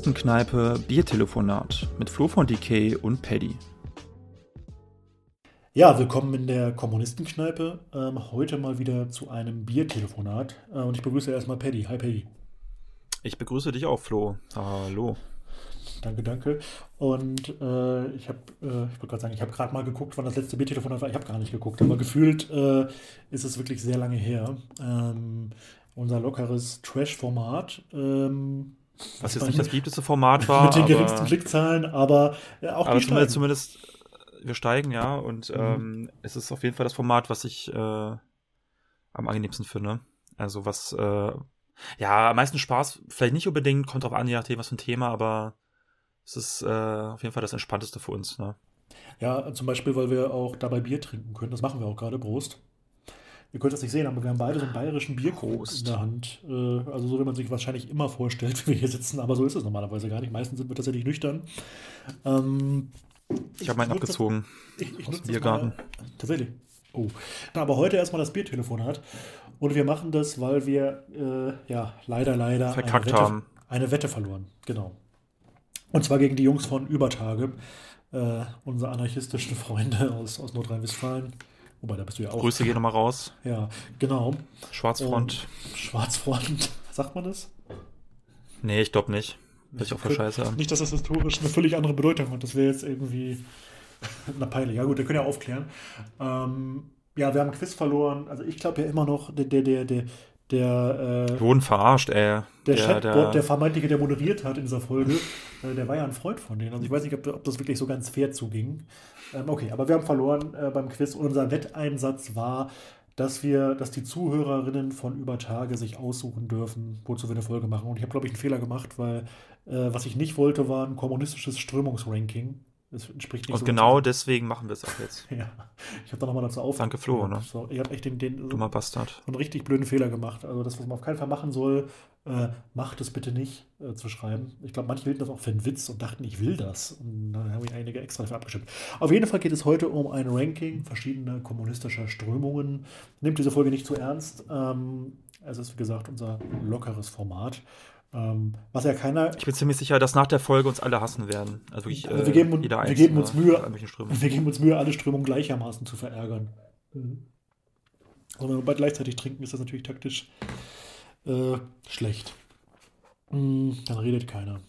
Kommunistenkneipe Biertelefonat mit Flo von DK und Paddy. Ja, willkommen in der Kommunistenkneipe. Ähm, heute mal wieder zu einem Biertelefonat. Äh, und ich begrüße erstmal Paddy. Hi Paddy. Ich begrüße dich auch, Flo. Hallo. Danke, danke. Und äh, ich habe, äh, ich wollte gerade sagen, ich habe gerade mal geguckt, wann das letzte Biertelefonat war. Ich habe gar nicht geguckt, aber gefühlt äh, ist es wirklich sehr lange her. Ähm, unser lockeres Trash-Format. Ähm, was jetzt nicht das beliebteste Format war. Mit den geringsten Klickzahlen, aber ja, auch aber zumindest, zumindest, wir steigen, ja. Und mhm. ähm, es ist auf jeden Fall das Format, was ich äh, am angenehmsten finde. Also was, äh, ja, am meisten Spaß, vielleicht nicht unbedingt, kommt drauf an, je nachdem, was für ein Thema, aber es ist äh, auf jeden Fall das Entspannteste für uns. Ne? Ja, zum Beispiel, weil wir auch dabei Bier trinken können. Das machen wir auch gerade. Prost. Ihr könnt das nicht sehen, aber wir haben beide so einen bayerischen Bierkrug in der Hand. Äh, also so, wie man sich wahrscheinlich immer vorstellt, wie wir hier sitzen. Aber so ist es normalerweise gar nicht. Meistens sind wir tatsächlich nüchtern. Ähm, ich habe meinen abgezogen. Das, ich, ich aus dem Biergarten. Mal, tatsächlich. Oh. Na, aber heute erstmal das Biertelefon hat. Und wir machen das, weil wir äh, ja leider, leider Verkackt eine Wette, haben. eine Wette verloren. Genau. Und zwar gegen die Jungs von Übertage, äh, unsere anarchistischen Freunde aus, aus Nordrhein-Westfalen. Wobei, da bist du ja auch. Grüße gehen nochmal raus. Ja, genau. Schwarzfront. Und Schwarzfront, sagt man das? Nee, ich glaube nicht. Das ich auch für Scheiße Nicht, dass das historisch eine völlig andere Bedeutung hat. Das wäre jetzt irgendwie. Na, peinlich. Ja, gut, wir können ja aufklären. Ähm, ja, wir haben ein Quiz verloren. Also, ich glaube ja immer noch, der, der, der, der, der, äh, wurden verarscht, ey. Der, der Chatbot, der, der vermeintliche, der moderiert hat in dieser Folge, äh, der war ja ein Freund von denen. Also ich weiß nicht, ob, ob das wirklich so ganz fair zuging. Ähm, okay, aber wir haben verloren äh, beim Quiz. Und unser Wetteinsatz war, dass wir, dass die Zuhörerinnen von über Tage sich aussuchen dürfen, wozu wir eine Folge machen. Und ich habe, glaube ich, einen Fehler gemacht, weil äh, was ich nicht wollte, war ein kommunistisches Strömungsranking. Das entspricht nicht Und so genau so. deswegen machen wir es auch jetzt. ja. Ich habe da nochmal dazu auf. Danke, Flo. Ne? So, ich habe echt den, den Dummer Bastard. einen richtig blöden Fehler gemacht. Also das, was man auf keinen Fall machen soll, äh, macht es bitte nicht äh, zu schreiben. Ich glaube, manche hielten das auch für einen Witz und dachten, ich will das. Und dann habe ich einige extra dafür abgestimmt. Auf jeden Fall geht es heute um ein Ranking verschiedener kommunistischer Strömungen. Nimmt diese Folge nicht zu ernst. Ähm, es ist, wie gesagt, unser lockeres Format. Ähm, was ja keiner. Ich bin ziemlich sicher, dass nach der Folge uns alle hassen werden. Also wirklich, also wir, geben, äh, wir geben uns Mühe, wir geben uns Mühe, alle Strömungen gleichermaßen zu verärgern. Mhm. Also wenn wir beide gleichzeitig trinken, ist das natürlich taktisch äh, schlecht. Mhm, dann redet keiner.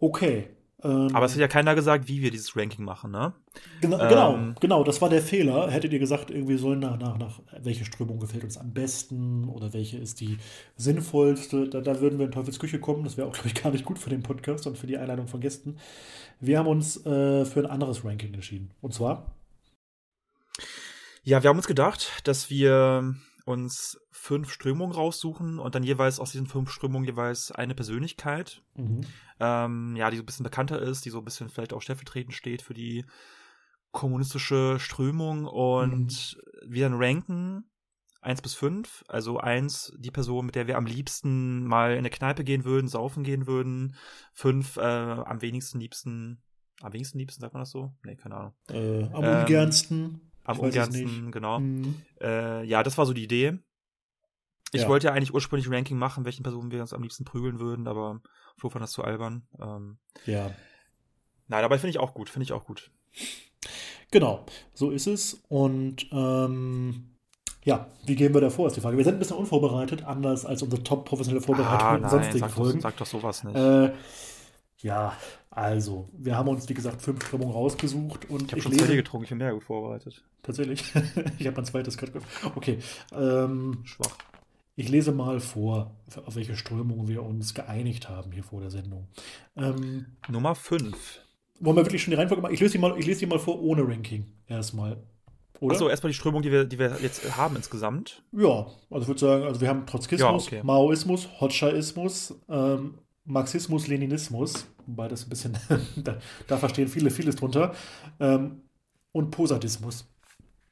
Okay. Ähm, Aber es hat ja keiner gesagt, wie wir dieses Ranking machen, ne? Genau, ähm, genau, genau, das war der Fehler. Hättet ihr gesagt, irgendwie sollen nach, nach, nach welche Strömung gefällt uns am besten oder welche ist die sinnvollste, da, da würden wir in Teufels Küche kommen. Das wäre auch, glaube ich, gar nicht gut für den Podcast und für die Einladung von Gästen. Wir haben uns äh, für ein anderes Ranking entschieden. Und zwar? Ja, wir haben uns gedacht, dass wir uns fünf Strömungen raussuchen und dann jeweils aus diesen fünf Strömungen jeweils eine Persönlichkeit, mhm. ähm, ja, die so ein bisschen bekannter ist, die so ein bisschen vielleicht auch stellvertretend steht für die kommunistische Strömung und mhm. wir dann ranken eins bis fünf, also eins die Person, mit der wir am liebsten mal in eine Kneipe gehen würden, saufen gehen würden, fünf äh, am wenigsten liebsten, am wenigsten liebsten, sagt man das so? Nee, keine Ahnung. Äh, am ähm, ungernsten. Am ungernsten, genau. Mhm. Äh, ja, das war so die Idee. Ich ja. wollte ja eigentlich ursprünglich ein Ranking machen, welchen Personen wir uns am liebsten prügeln würden, aber Flo fand das zu albern. Ähm, ja. Nein, aber finde ich auch gut, finde ich auch gut. Genau, so ist es. Und ähm, ja, wie gehen wir da vor, ist die Frage. Wir sind ein bisschen unvorbereitet, anders als unsere top professionelle Vorbereitung ah, in sonstigen sag Folgen. Doch, sag doch sowas nicht. Äh, ja, also, wir haben uns, wie gesagt, fünf Strömungen rausgesucht. Und ich habe schon lese... zwei getrunken, ich bin mehr gut vorbereitet. Tatsächlich? ich habe ein zweites gerade Okay. Ähm, Schwach. Ich lese mal vor, auf welche Strömung wir uns geeinigt haben hier vor der Sendung. Ähm, Nummer 5. Wollen wir wirklich schon die Reihenfolge machen? Ich lese die mal, ich lese die mal vor ohne Ranking erstmal. Achso, erstmal die Strömung, die wir, die wir jetzt haben insgesamt. Ja, also ich würde sagen, also wir haben Trotzkismus, ja, okay. Maoismus, Hotschaismus, ähm, Marxismus, Leninismus, wobei das ein bisschen, da, da, verstehen viele vieles drunter, ähm, und Posadismus.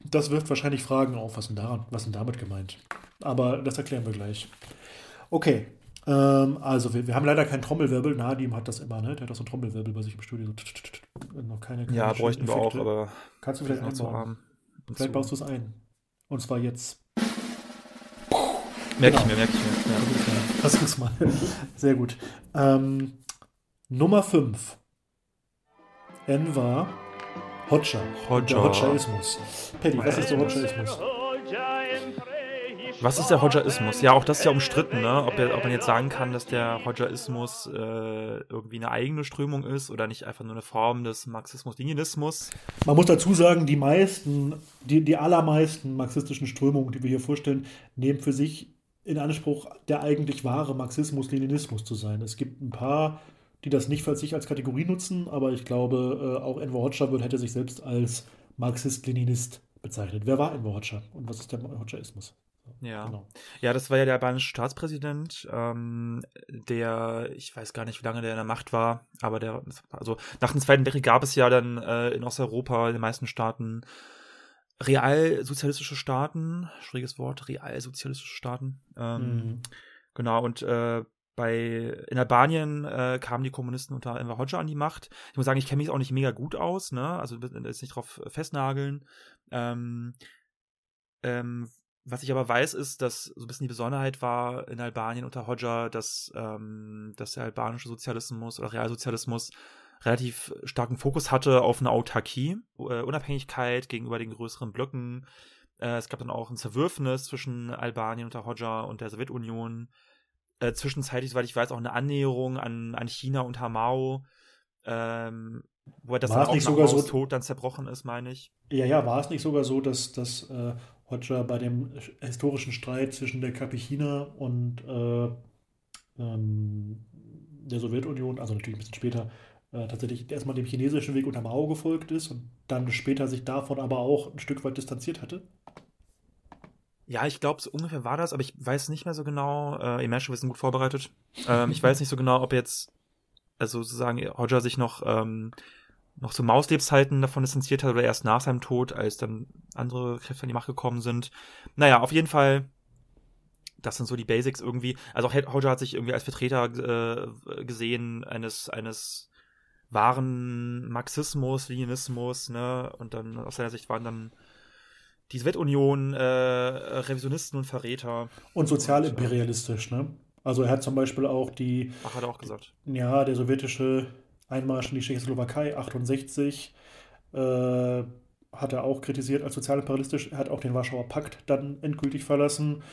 Das wirft wahrscheinlich Fragen auf, was denn, daran, was denn damit gemeint? Aber das erklären wir gleich. Okay, ähm, also wir, wir, haben leider keinen Trommelwirbel. Nadim hat das immer, ne? Der hat doch so einen Trommelwirbel bei sich im Studio. So, noch keine, keine ja, bräuchten wir auch, aber. Kannst du vielleicht einbauen? So vielleicht baust du es ein. Und zwar jetzt. Merke genau. ich mir, merke ich mir. Ja. Versuch's mal. Sehr gut. Ähm, Nummer 5. Enver. Hoxha. Der Hoxhaismus. Paddy, was ist der Hoxhaismus? Was ist der Hodjaismus? Ja, auch das ist ja umstritten, ne? ob, er, ob man jetzt sagen kann, dass der Hodjaismus äh, irgendwie eine eigene Strömung ist oder nicht einfach nur eine Form des Marxismus-Leninismus. Man muss dazu sagen, die meisten, die, die allermeisten marxistischen Strömungen, die wir hier vorstellen, nehmen für sich in Anspruch, der eigentlich wahre Marxismus-Leninismus zu sein. Es gibt ein paar, die das nicht für sich als Kategorie nutzen, aber ich glaube, äh, auch Enver Hoxha hätte sich selbst als Marxist-Leninist bezeichnet. Wer war Enver Hoxha und was ist der Hoxhaismus? Ja. Genau. Ja, das war ja der albanische Staatspräsident, ähm, der, ich weiß gar nicht, wie lange der in der Macht war, aber der, also nach dem Zweiten Weltkrieg gab es ja dann äh, in Osteuropa, in den meisten Staaten, realsozialistische Staaten, schwieriges Wort, realsozialistische Staaten. Ähm, mhm. Genau, und äh, bei in Albanien äh, kamen die Kommunisten unter Enver Hoxha an die Macht. Ich muss sagen, ich kenne mich auch nicht mega gut aus, ne? Also jetzt nicht drauf festnageln. Ähm, ähm, was ich aber weiß, ist, dass so ein bisschen die Besonderheit war in Albanien unter Hodja, dass, ähm, dass der albanische Sozialismus oder Realsozialismus relativ starken Fokus hatte auf eine Autarkie, äh, Unabhängigkeit gegenüber den größeren Blöcken. Äh, es gab dann auch ein Zerwürfnis zwischen Albanien unter Hodja und der Sowjetunion. Äh, zwischenzeitlich, soweit ich weiß, auch eine Annäherung an, an China unter Mao. Ähm, wo er das war dann nicht sogar so Tod dann zerbrochen ist, meine ich. Ja, ja, war es nicht sogar so, dass, dass äh, Hoxha bei dem historischen Streit zwischen der KP und äh, ähm, der Sowjetunion, also natürlich ein bisschen später, äh, tatsächlich erstmal dem chinesischen Weg unter Mao gefolgt ist und dann später sich davon aber auch ein Stück weit distanziert hatte? Ja, ich glaube, so ungefähr war das, aber ich weiß nicht mehr so genau. Äh, ihr wir sind gut vorbereitet. Ähm, ich weiß nicht so genau, ob jetzt, also sozusagen, Hodja sich noch ähm, noch zu Mauslebzeiten davon distanziert hat oder erst nach seinem Tod, als dann andere Kräfte an die Macht gekommen sind. Naja, auf jeden Fall, das sind so die Basics irgendwie. Also auch Hodja hat sich irgendwie als Vertreter äh, gesehen eines, eines wahren Marxismus, Leninismus, ne? Und dann aus seiner Sicht waren dann die Sowjetunion äh, Revisionisten und Verräter. Und sozialimperialistisch, ne? Also er hat zum Beispiel auch die. Ach, hat er auch gesagt. Ja, der sowjetische Einmarsch in die Tschechoslowakei 68 äh, hat er auch kritisiert als sozialimperialistisch. Er hat auch den Warschauer Pakt dann endgültig verlassen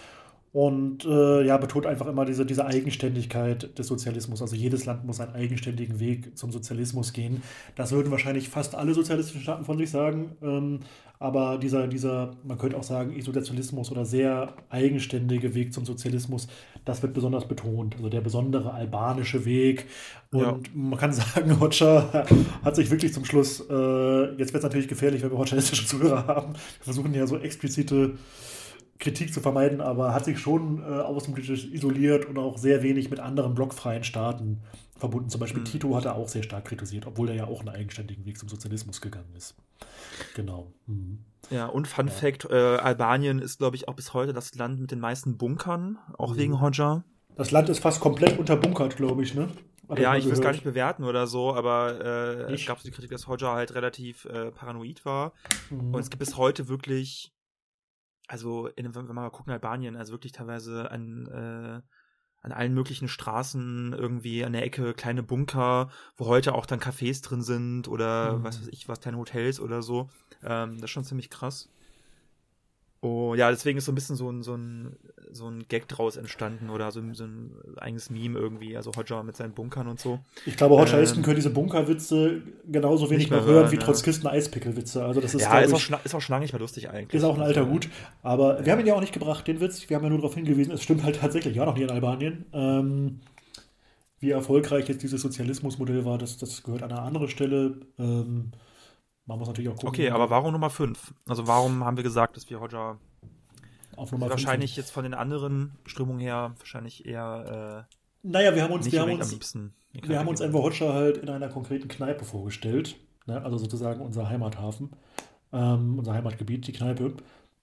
und äh, ja, betont einfach immer diese, diese Eigenständigkeit des Sozialismus. Also jedes Land muss einen eigenständigen Weg zum Sozialismus gehen. Das würden wahrscheinlich fast alle sozialistischen Staaten von sich sagen. Ähm, aber dieser, dieser, man könnte auch sagen, Isolationismus oder sehr eigenständige Weg zum Sozialismus, das wird besonders betont. Also der besondere albanische Weg. Und ja. man kann sagen, Hoxha hat sich wirklich zum Schluss, äh, jetzt wird es natürlich gefährlich, wenn wir hoxhaistische Zuhörer haben. Wir versuchen ja so explizite Kritik zu vermeiden, aber hat sich schon äh, außenpolitisch isoliert und auch sehr wenig mit anderen blockfreien Staaten verbunden. Zum Beispiel mhm. Tito hat er auch sehr stark kritisiert, obwohl er ja auch einen eigenständigen Weg zum Sozialismus gegangen ist. Genau. Mhm. Ja, und Fun ja. Fact: äh, Albanien ist, glaube ich, auch bis heute das Land mit den meisten Bunkern, auch mhm. wegen Hodja. Das Land ist fast komplett unterbunkert, glaube ich, ne? ja, ich will es gar nicht bewerten oder so, aber äh, es gab so die Kritik, dass Hodja halt relativ äh, paranoid war. Mhm. Und es gibt bis heute wirklich also in, wenn wir mal gucken, Albanien, also wirklich teilweise an, äh, an allen möglichen Straßen irgendwie an der Ecke kleine Bunker, wo heute auch dann Cafés drin sind oder mhm. was weiß ich, was kleine Hotels oder so. Ähm, das ist schon ziemlich krass. Oh, ja, deswegen ist so ein bisschen so ein, so ein, so ein Gag draus entstanden oder so, so ein eigenes Meme irgendwie, also Hodja mit seinen Bunkern und so. Ich glaube, Hodjaisten ähm, können diese Bunkerwitze genauso wenig mehr hören, wie ja. Trotzkisten Eispickelwitze. Also das ist, ja, ist, ich, auch ist auch schon lange nicht mehr lustig eigentlich. Ist auch ein alter Hut. Aber ja. wir haben ihn ja auch nicht gebracht, den Witz. Wir haben ja nur darauf hingewiesen, es stimmt halt tatsächlich, ja, noch nie in Albanien. Ähm, wie erfolgreich jetzt dieses Sozialismusmodell war, das, das gehört an eine andere Stelle. Ähm, man muss natürlich auch gucken. Okay, aber warum Nummer 5? Also warum haben wir gesagt, dass wir Nummer wahrscheinlich jetzt von den anderen Strömungen her wahrscheinlich eher äh, naja, wir haben uns, wir haben uns, wir haben uns Enver Hoxha halt in einer konkreten Kneipe vorgestellt, ne? also sozusagen unser Heimathafen, ähm, unser Heimatgebiet, die Kneipe.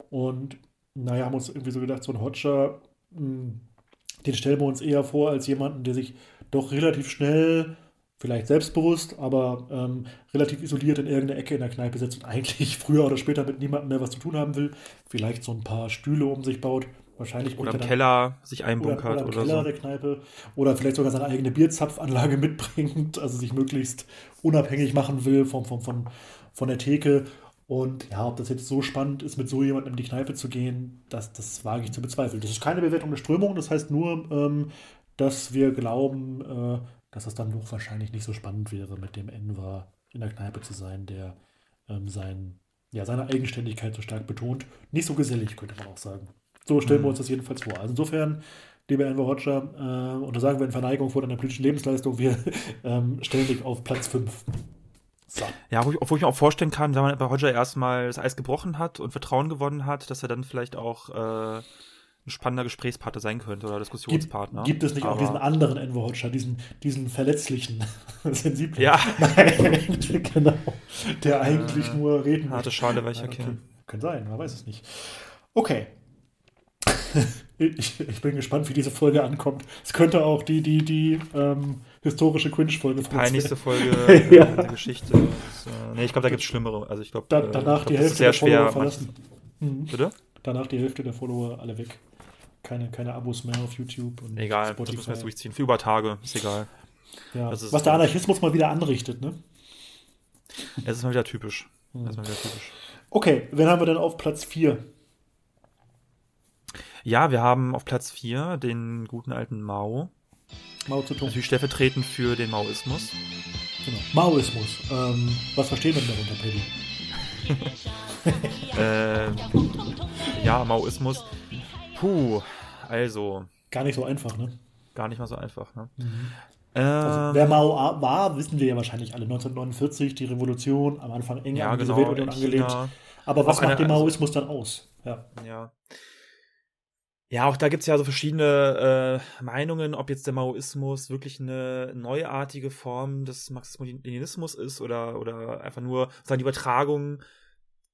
Und naja, haben uns irgendwie so gedacht, so ein Hoxha, hm, den stellen wir uns eher vor als jemanden, der sich doch relativ schnell vielleicht selbstbewusst, aber ähm, relativ isoliert in irgendeiner Ecke in der Kneipe sitzt und eigentlich früher oder später mit niemandem mehr was zu tun haben will, vielleicht so ein paar Stühle um sich baut Wahrscheinlich oder im dann, Keller sich einbunkert oder, oder, im Keller so. der Kneipe oder vielleicht sogar seine eigene Bierzapfanlage mitbringt, also sich möglichst unabhängig machen will vom, vom, von, von der Theke. Und ja, ob das jetzt so spannend ist, mit so jemandem in die Kneipe zu gehen, das, das wage ich zu bezweifeln. Das ist keine Bewertung der Strömung, das heißt nur, ähm, dass wir glauben, äh, dass das dann doch wahrscheinlich nicht so spannend wäre, mit dem Enver in der Kneipe zu sein, der ähm, sein, ja, seine Eigenständigkeit so stark betont. Nicht so gesellig, könnte man auch sagen. So stellen mhm. wir uns das jedenfalls vor. Also insofern, lieber Enver Roger, äh, und da sagen wir in Verneigung vor deiner politischen Lebensleistung, wir ähm, stellen dich auf Platz 5. So. Ja, wo ich, wo ich, mir auch vorstellen kann, wenn man bei Roger erstmal das Eis gebrochen hat und Vertrauen gewonnen hat, dass er dann vielleicht auch äh, ein spannender Gesprächspartner sein könnte oder Diskussionspartner. Gibt, gibt es nicht Aber auch diesen anderen Enver Hodger, diesen, diesen verletzlichen, sensiblen? Ja. Nein, genau. Der eigentlich äh, nur reden Harte Schale, weicher okay. Kann sein, man weiß es nicht. Okay. ich, ich, bin gespannt, wie diese Folge ankommt. Es könnte auch die, die, die ähm, historische Cringe-Folge sein. Peinlichste Folge ja. der Geschichte. Das, äh, nee, ich glaube, da gibt es schlimmere. Also ich glaube, da, danach glaub, die Hälfte der Follower verlassen. Mhm. Bitte? Danach die Hälfte der Follower alle weg keine, keine Abos mehr auf YouTube und Egal, Spotify. das müssen wir jetzt durchziehen. Für über Tage, ist egal. Ja. Ist Was der Anarchismus mal wieder anrichtet, ne? Es ist mal wieder typisch. Hm. mal wieder typisch. Okay, wen haben wir denn auf Platz 4? Ja, wir haben auf Platz 4 den guten alten Mao. Mao Zedong. Natürlich stellvertretend für den Maoismus. Genau. Maoismus. Ähm, was verstehen wir denn darunter, Paddy? äh, ja, Maoismus. Puh, also. Gar nicht so einfach, ne? Gar nicht mal so einfach, ne? Mhm. Also, wer Mao war, wissen wir ja wahrscheinlich alle. 1949, die Revolution, am Anfang eng ja, an diese genau, Weltunion angelehnt. Aber was macht den Maoismus dann aus? Ja. Ja, ja auch da gibt es ja so verschiedene äh, Meinungen, ob jetzt der Maoismus wirklich eine neuartige Form des Marxismus-Leninismus ist oder, oder einfach nur die Übertragung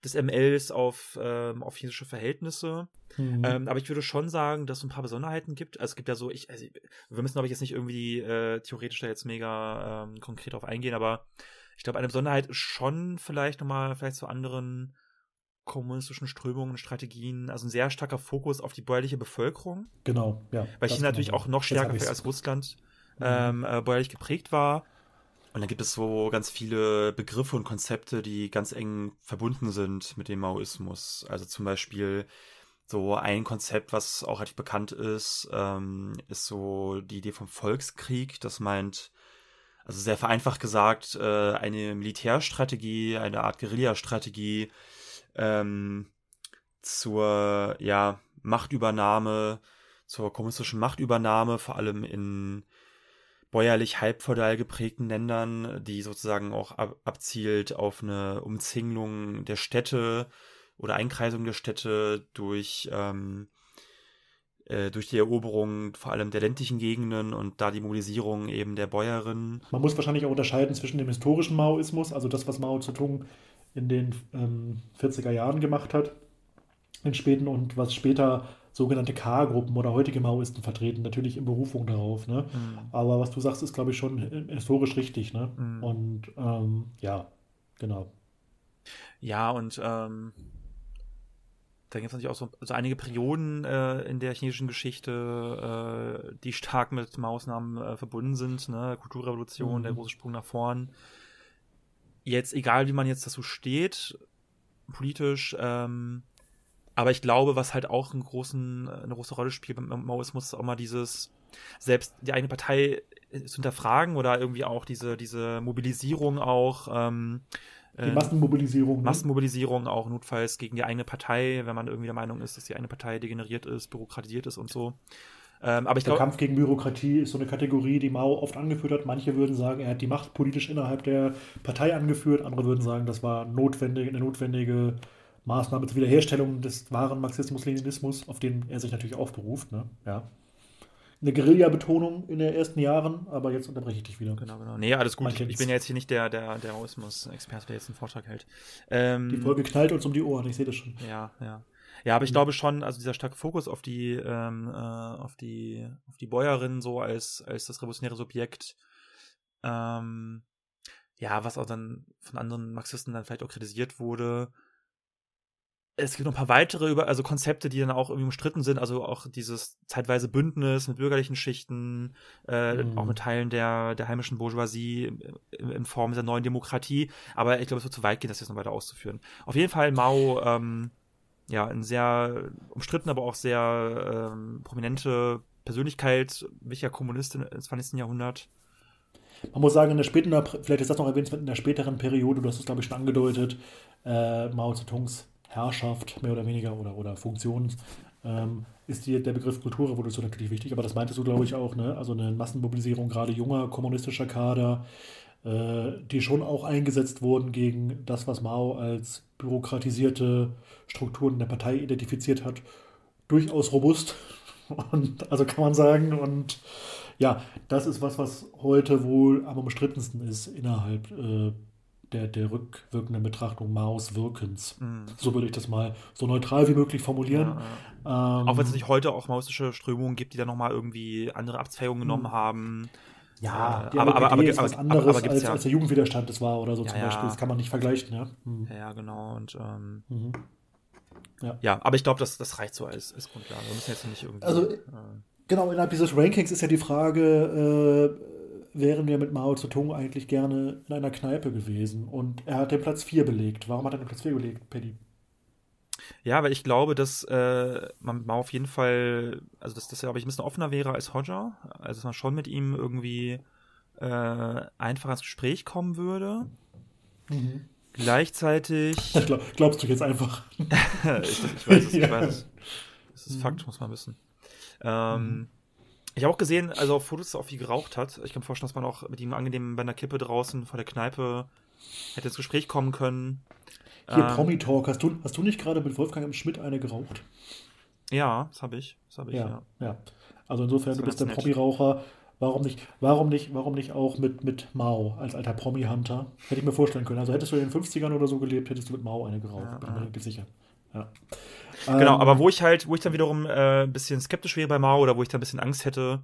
des MLs auf, ähm, auf chinesische Verhältnisse. Mhm. Ähm, aber ich würde schon sagen, dass es ein paar Besonderheiten gibt. Also es gibt ja so, ich, also, wir müssen, glaube ich, jetzt nicht irgendwie äh, theoretisch da jetzt mega ähm, konkret drauf eingehen, aber ich glaube, eine Besonderheit ist schon vielleicht nochmal, vielleicht zu anderen kommunistischen Strömungen, Strategien, also ein sehr starker Fokus auf die bäuerliche Bevölkerung. Genau, ja. Weil China natürlich auch noch stärker als Russland mhm. ähm, äh, bäuerlich geprägt war. Und dann gibt es so ganz viele Begriffe und Konzepte, die ganz eng verbunden sind mit dem Maoismus. Also zum Beispiel so ein Konzept, was auch relativ bekannt ist, ähm, ist so die Idee vom Volkskrieg. Das meint, also sehr vereinfacht gesagt, äh, eine Militärstrategie, eine Art Guerillastrategie ähm, zur ja, Machtübernahme, zur kommunistischen Machtübernahme, vor allem in bäuerlich halbfeudal geprägten Ländern, die sozusagen auch ab abzielt auf eine Umzingelung der Städte oder Einkreisung der Städte durch, ähm, äh, durch die Eroberung vor allem der ländlichen Gegenden und da die Mobilisierung eben der Bäuerinnen. Man muss wahrscheinlich auch unterscheiden zwischen dem historischen Maoismus, also das, was Mao Zedong in den ähm, 40er Jahren gemacht hat, in späten und was später sogenannte K-Gruppen oder heutige Maoisten vertreten, natürlich in Berufung darauf. Ne? Mhm. Aber was du sagst, ist, glaube ich, schon historisch richtig. Ne? Mhm. Und ähm, ja, genau. Ja, und ähm, da gibt es natürlich auch so, so einige Perioden äh, in der chinesischen Geschichte, äh, die stark mit Maßnahmen äh, verbunden sind. Ne? Kulturrevolution, mhm. der große Sprung nach vorn. Jetzt, egal wie man jetzt dazu steht, politisch, ähm, aber ich glaube, was halt auch einen großen, eine große Rolle spielt beim Maoismus, ist auch mal dieses, selbst die eigene Partei zu hinterfragen oder irgendwie auch diese, diese Mobilisierung auch. Ähm, die äh, Massenmobilisierung. Ne? Massenmobilisierung auch notfalls gegen die eigene Partei, wenn man irgendwie der Meinung ist, dass die eigene Partei degeneriert ist, bürokratisiert ist und so. Ähm, aber ich der glaub, Kampf gegen Bürokratie ist so eine Kategorie, die Mao oft angeführt hat. Manche würden sagen, er hat die Macht politisch innerhalb der Partei angeführt. Andere würden sagen, das war notwendig, eine notwendige Maßnahme zur Wiederherstellung des wahren Marxismus-Leninismus, auf den er sich natürlich auch beruft. Ne? Ja. Eine Guerilla-Betonung in den ersten Jahren, aber jetzt unterbreche ich dich wieder. Genau, genau. Nee, alles gut. Ich bin ja jetzt hier nicht der, der, der Maoismus-Experte, der jetzt einen Vortrag hält. Ähm, die Folge knallt uns um die Ohren, ich sehe das schon. Ja, ja. Ja, aber ich mhm. glaube schon, also dieser starke Fokus auf die, ähm, äh, auf die, auf die Bäuerin so als, als das revolutionäre Subjekt, ähm, ja, was auch dann von anderen Marxisten dann vielleicht auch kritisiert wurde, es gibt noch ein paar weitere über, also Konzepte, die dann auch irgendwie umstritten sind, also auch dieses zeitweise Bündnis mit bürgerlichen Schichten, äh, mhm. auch mit Teilen der, der heimischen Bourgeoisie in, in Form dieser neuen Demokratie. Aber ich glaube, es wird zu weit gehen, das jetzt noch weiter auszuführen. Auf jeden Fall Mao, ähm, ja, ein sehr umstritten, aber auch sehr ähm, prominente Persönlichkeit, wichtiger Kommunist im 20. Jahrhundert. Man muss sagen, in der späten, vielleicht ist das noch erwähnt, in der späteren Periode, du hast es glaube ich schon angedeutet, äh, Mao Zedongs Herrschaft mehr oder weniger oder, oder Funktion, ähm, ist die, der Begriff Kulturrevolution natürlich wichtig, aber das meintest du, glaube ich, auch, ne? Also eine Massenmobilisierung gerade junger kommunistischer Kader, äh, die schon auch eingesetzt wurden gegen das, was Mao als bürokratisierte Strukturen der Partei identifiziert hat, durchaus robust. Und also kann man sagen, und ja, das ist was, was heute wohl am umstrittensten ist innerhalb äh, der, der rückwirkenden Betrachtung Maos Wirkens. Mhm. So würde ich das mal so neutral wie möglich formulieren. Ja, ja. Ähm, auch wenn es nicht heute auch maoistische Strömungen gibt, die dann nochmal irgendwie andere Abzweigungen genommen mhm. haben. Ja, äh, aber, aber, aber, ist was anderes aber, aber als, ja. als der Jugendwiderstand das war oder so zum Beispiel. Das kann man nicht vergleichen. Ja, mhm. ja genau. Und ähm, mhm. ja. ja, aber ich glaube, das, das reicht so als, als Grundlage. Wir müssen jetzt nicht irgendwie. Also, äh, genau, innerhalb dieses Rankings ist ja die Frage, äh, wären wir mit Mao Zedong eigentlich gerne in einer Kneipe gewesen. Und er hat den Platz 4 belegt. Warum hat er den Platz 4 belegt, Paddy? Ja, weil ich glaube, dass äh, man mit Mao auf jeden Fall, also dass das, glaube ich, ein bisschen offener wäre als Hodger. Also dass man schon mit ihm irgendwie äh, einfach ins Gespräch kommen würde. Mhm. Gleichzeitig. Glaub, glaubst du jetzt einfach? ich, ich, weiß es, ich weiß es. Das ist mhm. Fakt, muss man wissen. Ähm, mhm. Ich habe auch gesehen, also auf Fotos, dass er auch viel geraucht hat. Ich kann mir vorstellen, dass man auch mit ihm angenehm bei einer Kippe draußen vor der Kneipe hätte ins Gespräch kommen können. Hier, ähm, Promi-Talk. Hast du, hast du nicht gerade mit Wolfgang M. Schmidt eine geraucht? Ja, das habe ich. Das hab ich ja, ja, ja. Also insofern, du bist der Promi-Raucher. Warum nicht, warum nicht, warum nicht auch mit, mit Mao als alter Promi-Hunter? Hätte ich mir vorstellen können. Also hättest du in den 50ern oder so gelebt, hättest du mit Mao eine geraucht. Ja, bin ich mir sicher. Ja. Genau, ähm, aber wo ich halt, wo ich dann wiederum äh, ein bisschen skeptisch wäre bei Mao oder wo ich dann ein bisschen Angst hätte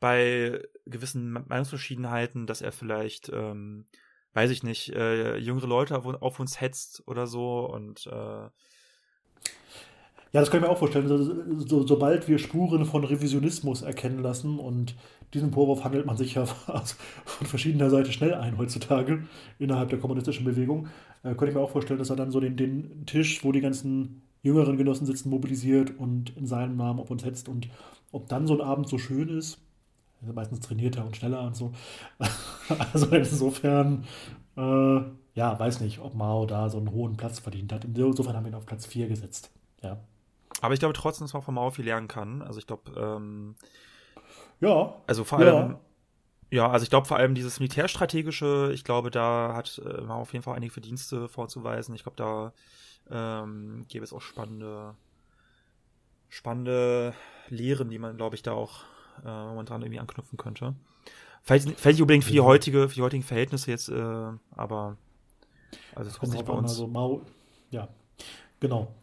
bei gewissen Meinungsverschiedenheiten, dass er vielleicht, ähm, weiß ich nicht, äh, jüngere Leute auf, auf, uns hetzt oder so und äh, ja, das kann ich mir auch vorstellen. So, so, sobald wir Spuren von Revisionismus erkennen lassen und diesen Vorwurf handelt man sich ja von verschiedener Seite schnell ein heutzutage innerhalb der kommunistischen Bewegung, äh, könnte ich mir auch vorstellen, dass er dann so den, den Tisch, wo die ganzen jüngeren Genossen sitzen, mobilisiert und in seinem Namen auf uns hetzt. Und ob dann so ein Abend so schön ist, also meistens trainierter und schneller und so. also insofern, äh, ja, weiß nicht, ob Mao da so einen hohen Platz verdient hat. Insofern haben wir ihn auf Platz 4 gesetzt. Ja. Aber ich glaube trotzdem, dass man von Mao viel lernen kann. Also ich glaube, ähm, ja. Also vor allem, ja. Ja, also ich glaube vor allem dieses militärstrategische, ich glaube, da hat äh, Mao auf jeden Fall einige Verdienste vorzuweisen. Ich glaube, da ähm, gäbe es auch spannende, spannende Lehren, die man, glaube ich, da auch äh, momentan irgendwie anknüpfen könnte. Vielleicht, vielleicht nicht unbedingt für die heutige, für die heutigen Verhältnisse jetzt, äh, aber also das kommt nicht bei uns. Also Mau, ja, genau.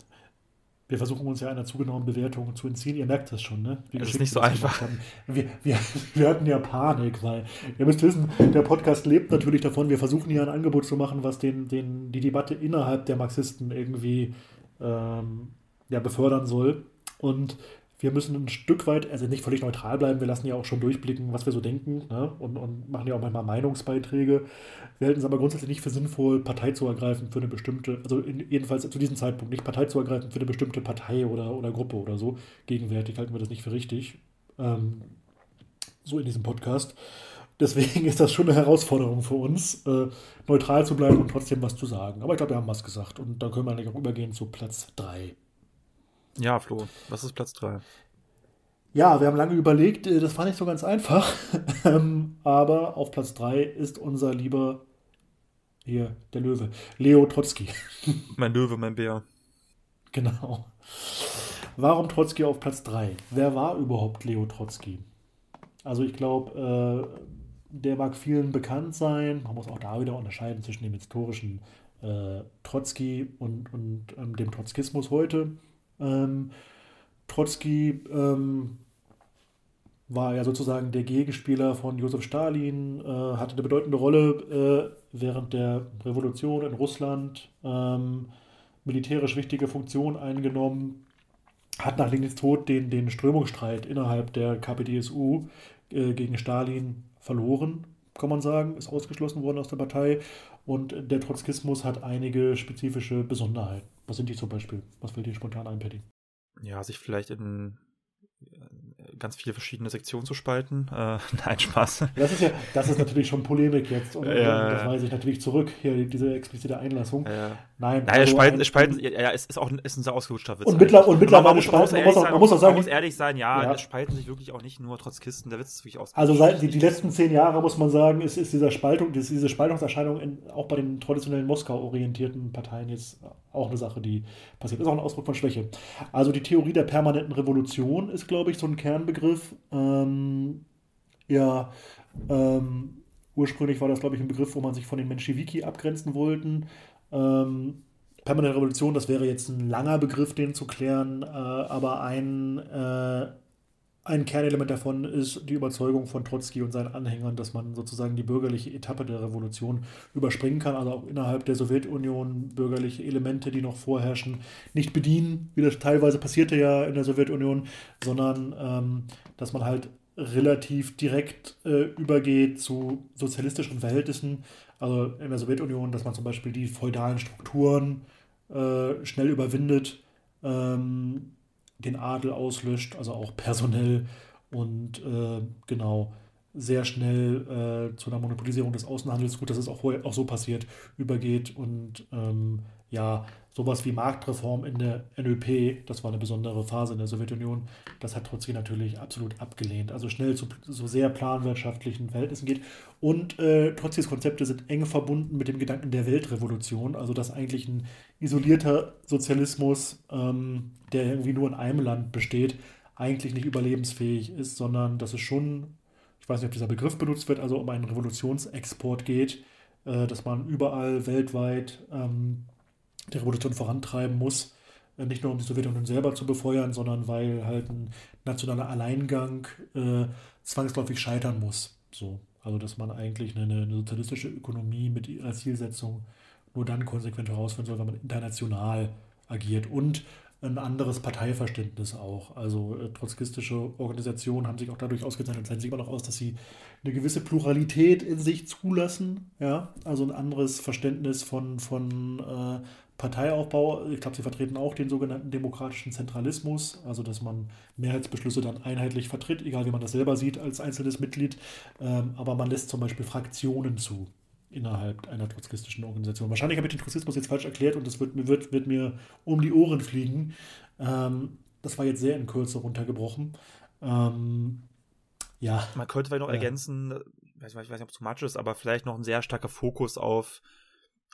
Wir versuchen uns ja einer zugenauen Bewertung zu entziehen. Ihr merkt das schon, ne? Wie das ist nicht so einfach. Wir, wir, wir hatten ja Panik, weil ihr müsst wissen, der Podcast lebt natürlich davon. Wir versuchen hier ein Angebot zu machen, was den, den, die Debatte innerhalb der Marxisten irgendwie ähm, ja, befördern soll. Und wir müssen ein Stück weit, also nicht völlig neutral bleiben, wir lassen ja auch schon durchblicken, was wir so denken ne? und, und machen ja auch manchmal Meinungsbeiträge. Wir halten es aber grundsätzlich nicht für sinnvoll, Partei zu ergreifen für eine bestimmte, also in, jedenfalls zu diesem Zeitpunkt, nicht Partei zu ergreifen für eine bestimmte Partei oder, oder Gruppe oder so. Gegenwärtig halten wir das nicht für richtig. Ähm, so in diesem Podcast. Deswegen ist das schon eine Herausforderung für uns, äh, neutral zu bleiben und trotzdem was zu sagen. Aber ich glaube, wir haben was gesagt und dann können wir eigentlich auch übergehen zu Platz 3. Ja, Flo, was ist Platz 3? Ja, wir haben lange überlegt, äh, das war nicht so ganz einfach. Ähm, aber auf Platz 3 ist unser lieber, hier, der Löwe, Leo Trotzki. Mein Löwe, mein Bär. Genau. Warum Trotzki auf Platz 3? Wer war überhaupt Leo Trotzki? Also ich glaube, äh, der mag vielen bekannt sein. Man muss auch da wieder unterscheiden zwischen dem historischen äh, Trotzki und, und ähm, dem Trotzkismus heute. Ähm, Trotzki ähm, war ja sozusagen der Gegenspieler von Josef Stalin, äh, hatte eine bedeutende Rolle äh, während der Revolution in Russland, ähm, militärisch wichtige Funktion eingenommen, hat nach Lenins Tod den, den Strömungsstreit innerhalb der KPDSU äh, gegen Stalin verloren, kann man sagen, ist ausgeschlossen worden aus der Partei. Und der Trotzkismus hat einige spezifische Besonderheiten. Was sind die zum Beispiel? Was fällt dir spontan ein, Paddy? Ja, sich vielleicht in ganz viele verschiedene Sektionen zu spalten. Äh, nein, Spaß. Das ist ja, das ist natürlich schon Polemik jetzt. Und, ja, das weise ich natürlich zurück, hier diese explizite Einlassung. Ja. Nein, naja, also spalten, spalten, ja, ist, ist auch ein, ist ein sehr ausgelutschter Witz. Und, mittler, und mittlerweile muss, man, muss, man, muss, man muss auch sagen. Man muss ehrlich sein, ja, ja, es spalten sich wirklich auch nicht nur trotz Kisten, der Witz ist wirklich ausgelutscht. Also seit die, die letzten zehn Jahre, muss man sagen, ist, ist dieser Spaltung, ist diese Spaltungserscheinung in, auch bei den traditionellen Moskau-orientierten Parteien jetzt auch eine Sache, die passiert. Ist auch ein Ausdruck von Schwäche. Also die Theorie der permanenten Revolution ist, glaube ich, so ein Kernbegriff. Ähm, ja, ähm, ursprünglich war das, glaube ich, ein Begriff, wo man sich von den Menschewiki abgrenzen wollten. Ähm, permanente Revolution, das wäre jetzt ein langer Begriff, den zu klären, äh, aber ein äh, ein Kernelement davon ist die Überzeugung von Trotzki und seinen Anhängern, dass man sozusagen die bürgerliche Etappe der Revolution überspringen kann, also auch innerhalb der Sowjetunion bürgerliche Elemente, die noch vorherrschen, nicht bedienen, wie das teilweise passierte ja in der Sowjetunion, sondern ähm, dass man halt relativ direkt äh, übergeht zu sozialistischen Verhältnissen. Also in der Sowjetunion, dass man zum Beispiel die feudalen Strukturen äh, schnell überwindet. Ähm, den Adel auslöscht, also auch personell und äh, genau sehr schnell äh, zu einer Monopolisierung des Außenhandels, gut, das ist auch, auch so passiert, übergeht und ähm, ja, sowas wie Marktreform in der NÖP, das war eine besondere Phase in der Sowjetunion, das hat Trotzki natürlich absolut abgelehnt. Also schnell zu so sehr planwirtschaftlichen Verhältnissen geht. Und äh, Trotzkis Konzepte sind eng verbunden mit dem Gedanken der Weltrevolution, also dass eigentlich ein isolierter Sozialismus, ähm, der irgendwie nur in einem Land besteht, eigentlich nicht überlebensfähig ist, sondern dass es schon, ich weiß nicht, ob dieser Begriff benutzt wird, also um einen Revolutionsexport geht, äh, dass man überall weltweit ähm, die Revolution vorantreiben muss. Äh, nicht nur um die Sowjetunion selber zu befeuern, sondern weil halt ein nationaler Alleingang äh, zwangsläufig scheitern muss. So. Also dass man eigentlich eine, eine sozialistische Ökonomie mit ihrer Zielsetzung nur dann konsequent herausfinden soll, wenn man international agiert und ein anderes Parteiverständnis auch. Also äh, trotzkistische Organisationen haben sich auch dadurch ausgezeichnet, zeichnen sich immer noch aus, dass sie eine gewisse Pluralität in sich zulassen. Ja? Also ein anderes Verständnis von, von äh, Parteiaufbau. Ich glaube, sie vertreten auch den sogenannten demokratischen Zentralismus, also dass man Mehrheitsbeschlüsse dann einheitlich vertritt, egal wie man das selber sieht als einzelnes Mitglied. Ähm, aber man lässt zum Beispiel Fraktionen zu innerhalb einer trotzkistischen Organisation. Wahrscheinlich habe ich den Trotzkismus jetzt falsch erklärt und das wird, wird, wird mir um die Ohren fliegen. Ähm, das war jetzt sehr in Kürze runtergebrochen. Ähm, ja. Man könnte vielleicht noch ja. ergänzen, ich weiß, ich weiß nicht, ob es zu much ist, aber vielleicht noch ein sehr starker Fokus auf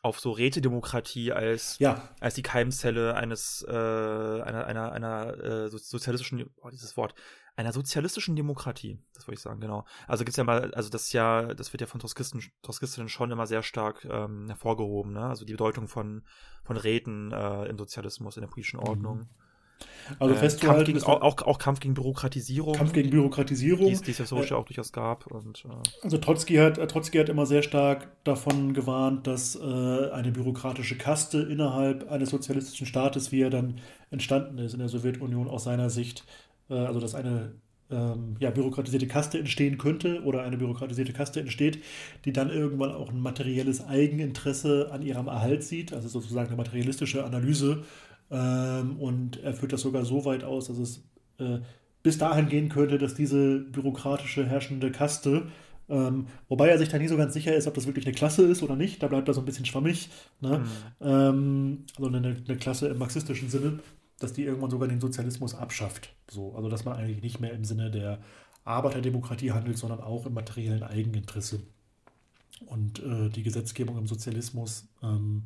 auf so Rätedemokratie als, ja. als die Keimzelle eines äh, einer, einer, einer äh, sozialistischen, oh, dieses Wort, einer sozialistischen Demokratie, das wollte ich sagen, genau. Also gibt's ja mal, also das ja, das wird ja von Troskisten, Troskistinnen schon immer sehr stark ähm, hervorgehoben, ne? Also die Bedeutung von, von Räten äh, im Sozialismus, in der politischen Ordnung. Mhm. Also äh, festzuhalten. Gegen, auch, auch, auch, Kampf gegen Bürokratisierung. Kampf gegen Bürokratisierung. Die, die es historisch äh, auch durchaus gab. Und, äh. Also Trotzki hat, äh, Trotzki hat immer sehr stark davon gewarnt, dass äh, eine bürokratische Kaste innerhalb eines sozialistischen Staates, wie er dann entstanden ist in der Sowjetunion aus seiner Sicht, äh, also dass eine ähm, ja, bürokratisierte Kaste entstehen könnte oder eine bürokratisierte Kaste entsteht, die dann irgendwann auch ein materielles Eigeninteresse an ihrem Erhalt sieht, also sozusagen eine materialistische Analyse ähm, und er führt das sogar so weit aus, dass es äh, bis dahin gehen könnte, dass diese bürokratische herrschende Kaste, ähm, wobei er sich da nie so ganz sicher ist, ob das wirklich eine Klasse ist oder nicht, da bleibt er so ein bisschen schwammig, ne? Mhm. Ähm, also eine, eine Klasse im marxistischen Sinne, dass die irgendwann sogar den Sozialismus abschafft. So, also dass man eigentlich nicht mehr im Sinne der Arbeiterdemokratie handelt, sondern auch im materiellen Eigeninteresse. Und äh, die Gesetzgebung im Sozialismus ähm,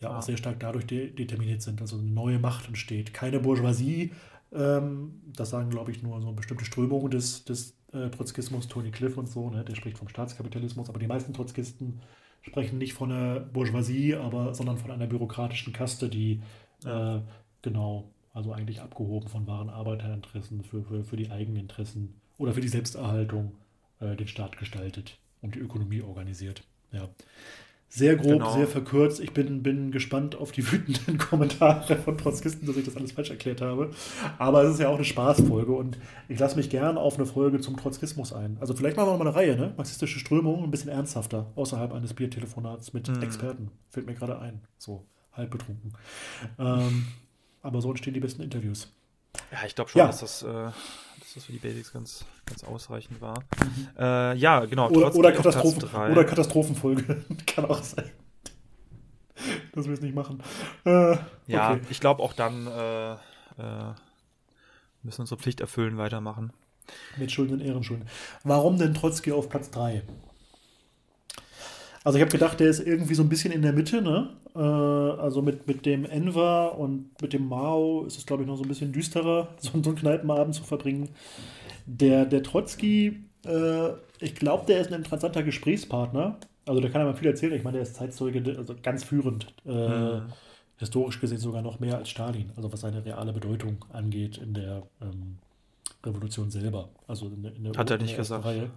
ja auch sehr stark dadurch de determiniert sind. Also eine neue Macht entsteht. Keine Bourgeoisie, ähm, das sagen, glaube ich, nur so bestimmte Strömungen des, des äh, Trotzkismus, Tony Cliff und so, ne? der spricht vom Staatskapitalismus, aber die meisten Trotzkisten sprechen nicht von einer Bourgeoisie, aber, sondern von einer bürokratischen Kaste, die äh, genau, also eigentlich abgehoben von wahren Arbeiterinteressen für, für, für die Eigeninteressen oder für die Selbsterhaltung äh, den Staat gestaltet und die Ökonomie organisiert. Ja. Sehr grob, genau. sehr verkürzt. Ich bin, bin gespannt auf die wütenden Kommentare von Trotzkisten, dass ich das alles falsch erklärt habe. Aber es ist ja auch eine Spaßfolge und ich lasse mich gern auf eine Folge zum Trotzkismus ein. Also vielleicht machen wir mal eine Reihe, ne? Marxistische Strömungen, ein bisschen ernsthafter, außerhalb eines Biertelefonats mit mhm. Experten. Fällt mir gerade ein. So, halb betrunken. Ähm, aber so entstehen die besten Interviews. Ja, ich glaube schon, ja. dass das. Äh dass das für die Basics ganz, ganz ausreichend war. Mhm. Äh, ja, genau. Oder, oder, Katastrophen, oder Katastrophenfolge. Kann auch sein. Dass wir es nicht machen. Äh, ja, okay. ich glaube auch dann äh, äh, müssen unsere Pflicht erfüllen, weitermachen. Mit Schulden und Ehrenschulden. Warum denn Trotzki auf Platz 3? Also ich habe gedacht, der ist irgendwie so ein bisschen in der Mitte, ne? Äh, also mit, mit dem Enver und mit dem Mao ist es, glaube ich, noch so ein bisschen düsterer, so, so einen Kneipenabend zu verbringen. Der, der Trotzki, äh, ich glaube, der ist ein interessanter Gesprächspartner. Also der kann ja mal viel erzählen. Ich meine, der ist Zeitzeuge, also ganz führend. Äh, mhm. Historisch gesehen sogar noch mehr als Stalin, also was seine reale Bedeutung angeht in der ähm, Revolution selber. Also in in der Hat er nicht gesagt. Reihe.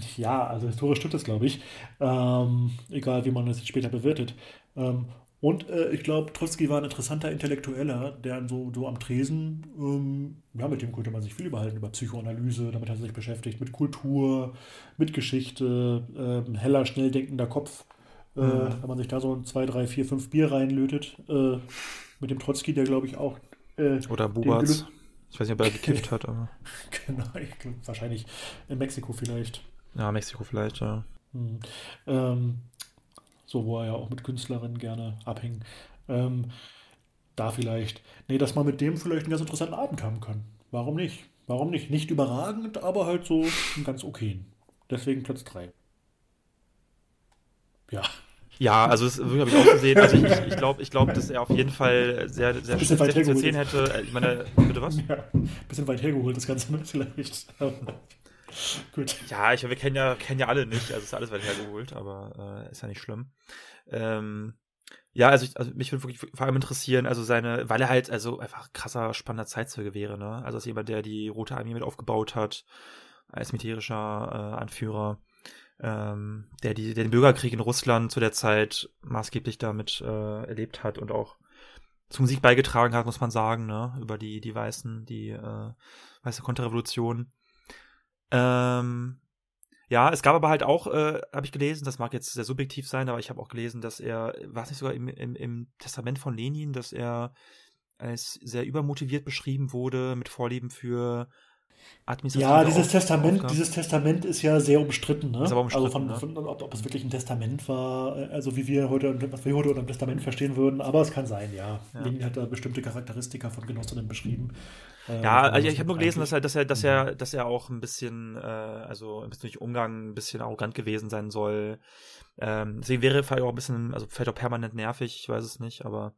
Ja, also historisch stimmt das, glaube ich. Ähm, egal, wie man das später bewertet. Ähm, und äh, ich glaube, Trotzki war ein interessanter Intellektueller, der so, so am Tresen, ähm, ja, mit dem konnte man sich viel überhalten, über Psychoanalyse, damit hat er sich beschäftigt, mit Kultur, mit Geschichte, äh, heller, schnell denkender Kopf. Äh, mhm. Wenn man sich da so ein 2, 3, 4, 5 Bier reinlötet, äh, mit dem Trotzki, der glaube ich auch. Äh, Oder Bubatz. Ich weiß nicht, ob er gekifft hat, aber. genau, wahrscheinlich in Mexiko vielleicht. Ja, Mexiko vielleicht, ja. Hm. Ähm, so, wo er ja auch mit Künstlerinnen gerne abhängt. Ähm, da vielleicht. Nee, dass man mit dem vielleicht einen ganz interessanten Abend haben kann. Warum nicht? Warum nicht? Nicht überragend, aber halt so einen ganz okayen. Deswegen Platz 3. Ja. Ja, also das habe ich auch gesehen. Also ich, ich glaube, ich glaub, dass er auf jeden Fall sehr, sehr schön zu erzählen hätte. Äh, ich meine, bitte was? Ja, ein bisschen weit hergeholt, das Ganze, ne? Vielleicht. Gut. Ja, ich, wir kennen ja, kennen ja alle nicht, also ist alles weit hergeholt, aber äh, ist ja nicht schlimm. Ähm, ja, also, ich, also mich würde wirklich vor allem interessieren, also seine, weil er halt also einfach krasser, spannender Zeitzeuge wäre, ne? Also als jemand, der die Rote Armee mit aufgebaut hat, als militärischer äh, Anführer ähm, der, die, den Bürgerkrieg in Russland zu der Zeit maßgeblich damit äh, erlebt hat und auch zum Sieg beigetragen hat, muss man sagen, ne? über die, die Weißen, die äh, Weiße Konterrevolution. Ähm, ja, es gab aber halt auch, äh, habe ich gelesen, das mag jetzt sehr subjektiv sein, aber ich habe auch gelesen, dass er, war es nicht sogar im, im, im Testament von Lenin, dass er als sehr übermotiviert beschrieben wurde, mit Vorlieben für ja, dieses Testament, Aufgaben. dieses Testament ist ja sehr umstritten. Ne? Ist aber umstritten, also von, ne? von, ob, ob, es wirklich ein Testament war, äh, also wie wir heute, was wir heute unter einem Testament verstehen würden, aber es kann sein, ja. ja. Lenin hat da bestimmte Charakteristika von Genossinnen beschrieben. Äh, ja, also ich habe nur gelesen, dass er, dass er, dass er, dass er auch ein bisschen, äh, also ein bisschen durch Umgang ein bisschen arrogant gewesen sein soll. Ähm, deswegen wäre vielleicht auch ein bisschen, also vielleicht auch permanent nervig, ich weiß es nicht, aber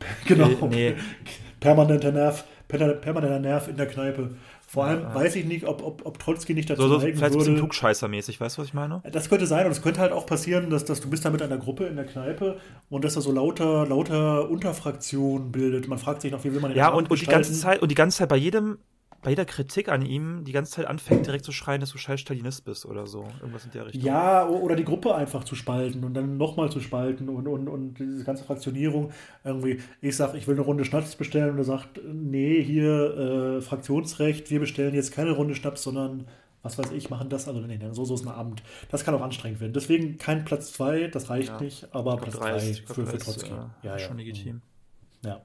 genau. Äh, nee. Permanenter Nerv, permanenter Nerv in der Kneipe. Vor allem ja, weiß ich nicht, ob, ob, ob Trotzki nicht dazu so, so, neigen vielleicht würde. Vielleicht ein Klugscheißer-mäßig, weißt du, was ich meine? Das könnte sein und es könnte halt auch passieren, dass, dass du bist da mit einer Gruppe in der Kneipe und dass da so lauter, lauter Unterfraktionen bildet. Man fragt sich noch, wie will man den Ja, und, und die ganze Zeit, und die ganze Zeit bei jedem, bei jeder Kritik an ihm die ganze Zeit anfängt, direkt zu schreien, dass du scheiß Stalinist bist oder so. Irgendwas in der Richtung. Ja, oder die Gruppe einfach zu spalten und dann nochmal zu spalten und, und, und diese ganze Fraktionierung. Irgendwie, ich sag, ich will eine Runde Schnaps bestellen und er sagt, nee, hier äh, Fraktionsrecht, wir bestellen jetzt keine Runde Schnaps, sondern was weiß ich, machen das, also nee, so, so ist ein Abend. Das kann auch anstrengend werden. Deswegen kein Platz 2, das reicht ja. nicht, aber Platz 3 für, für Trotzki. Äh, ja, schon legitim. Ja.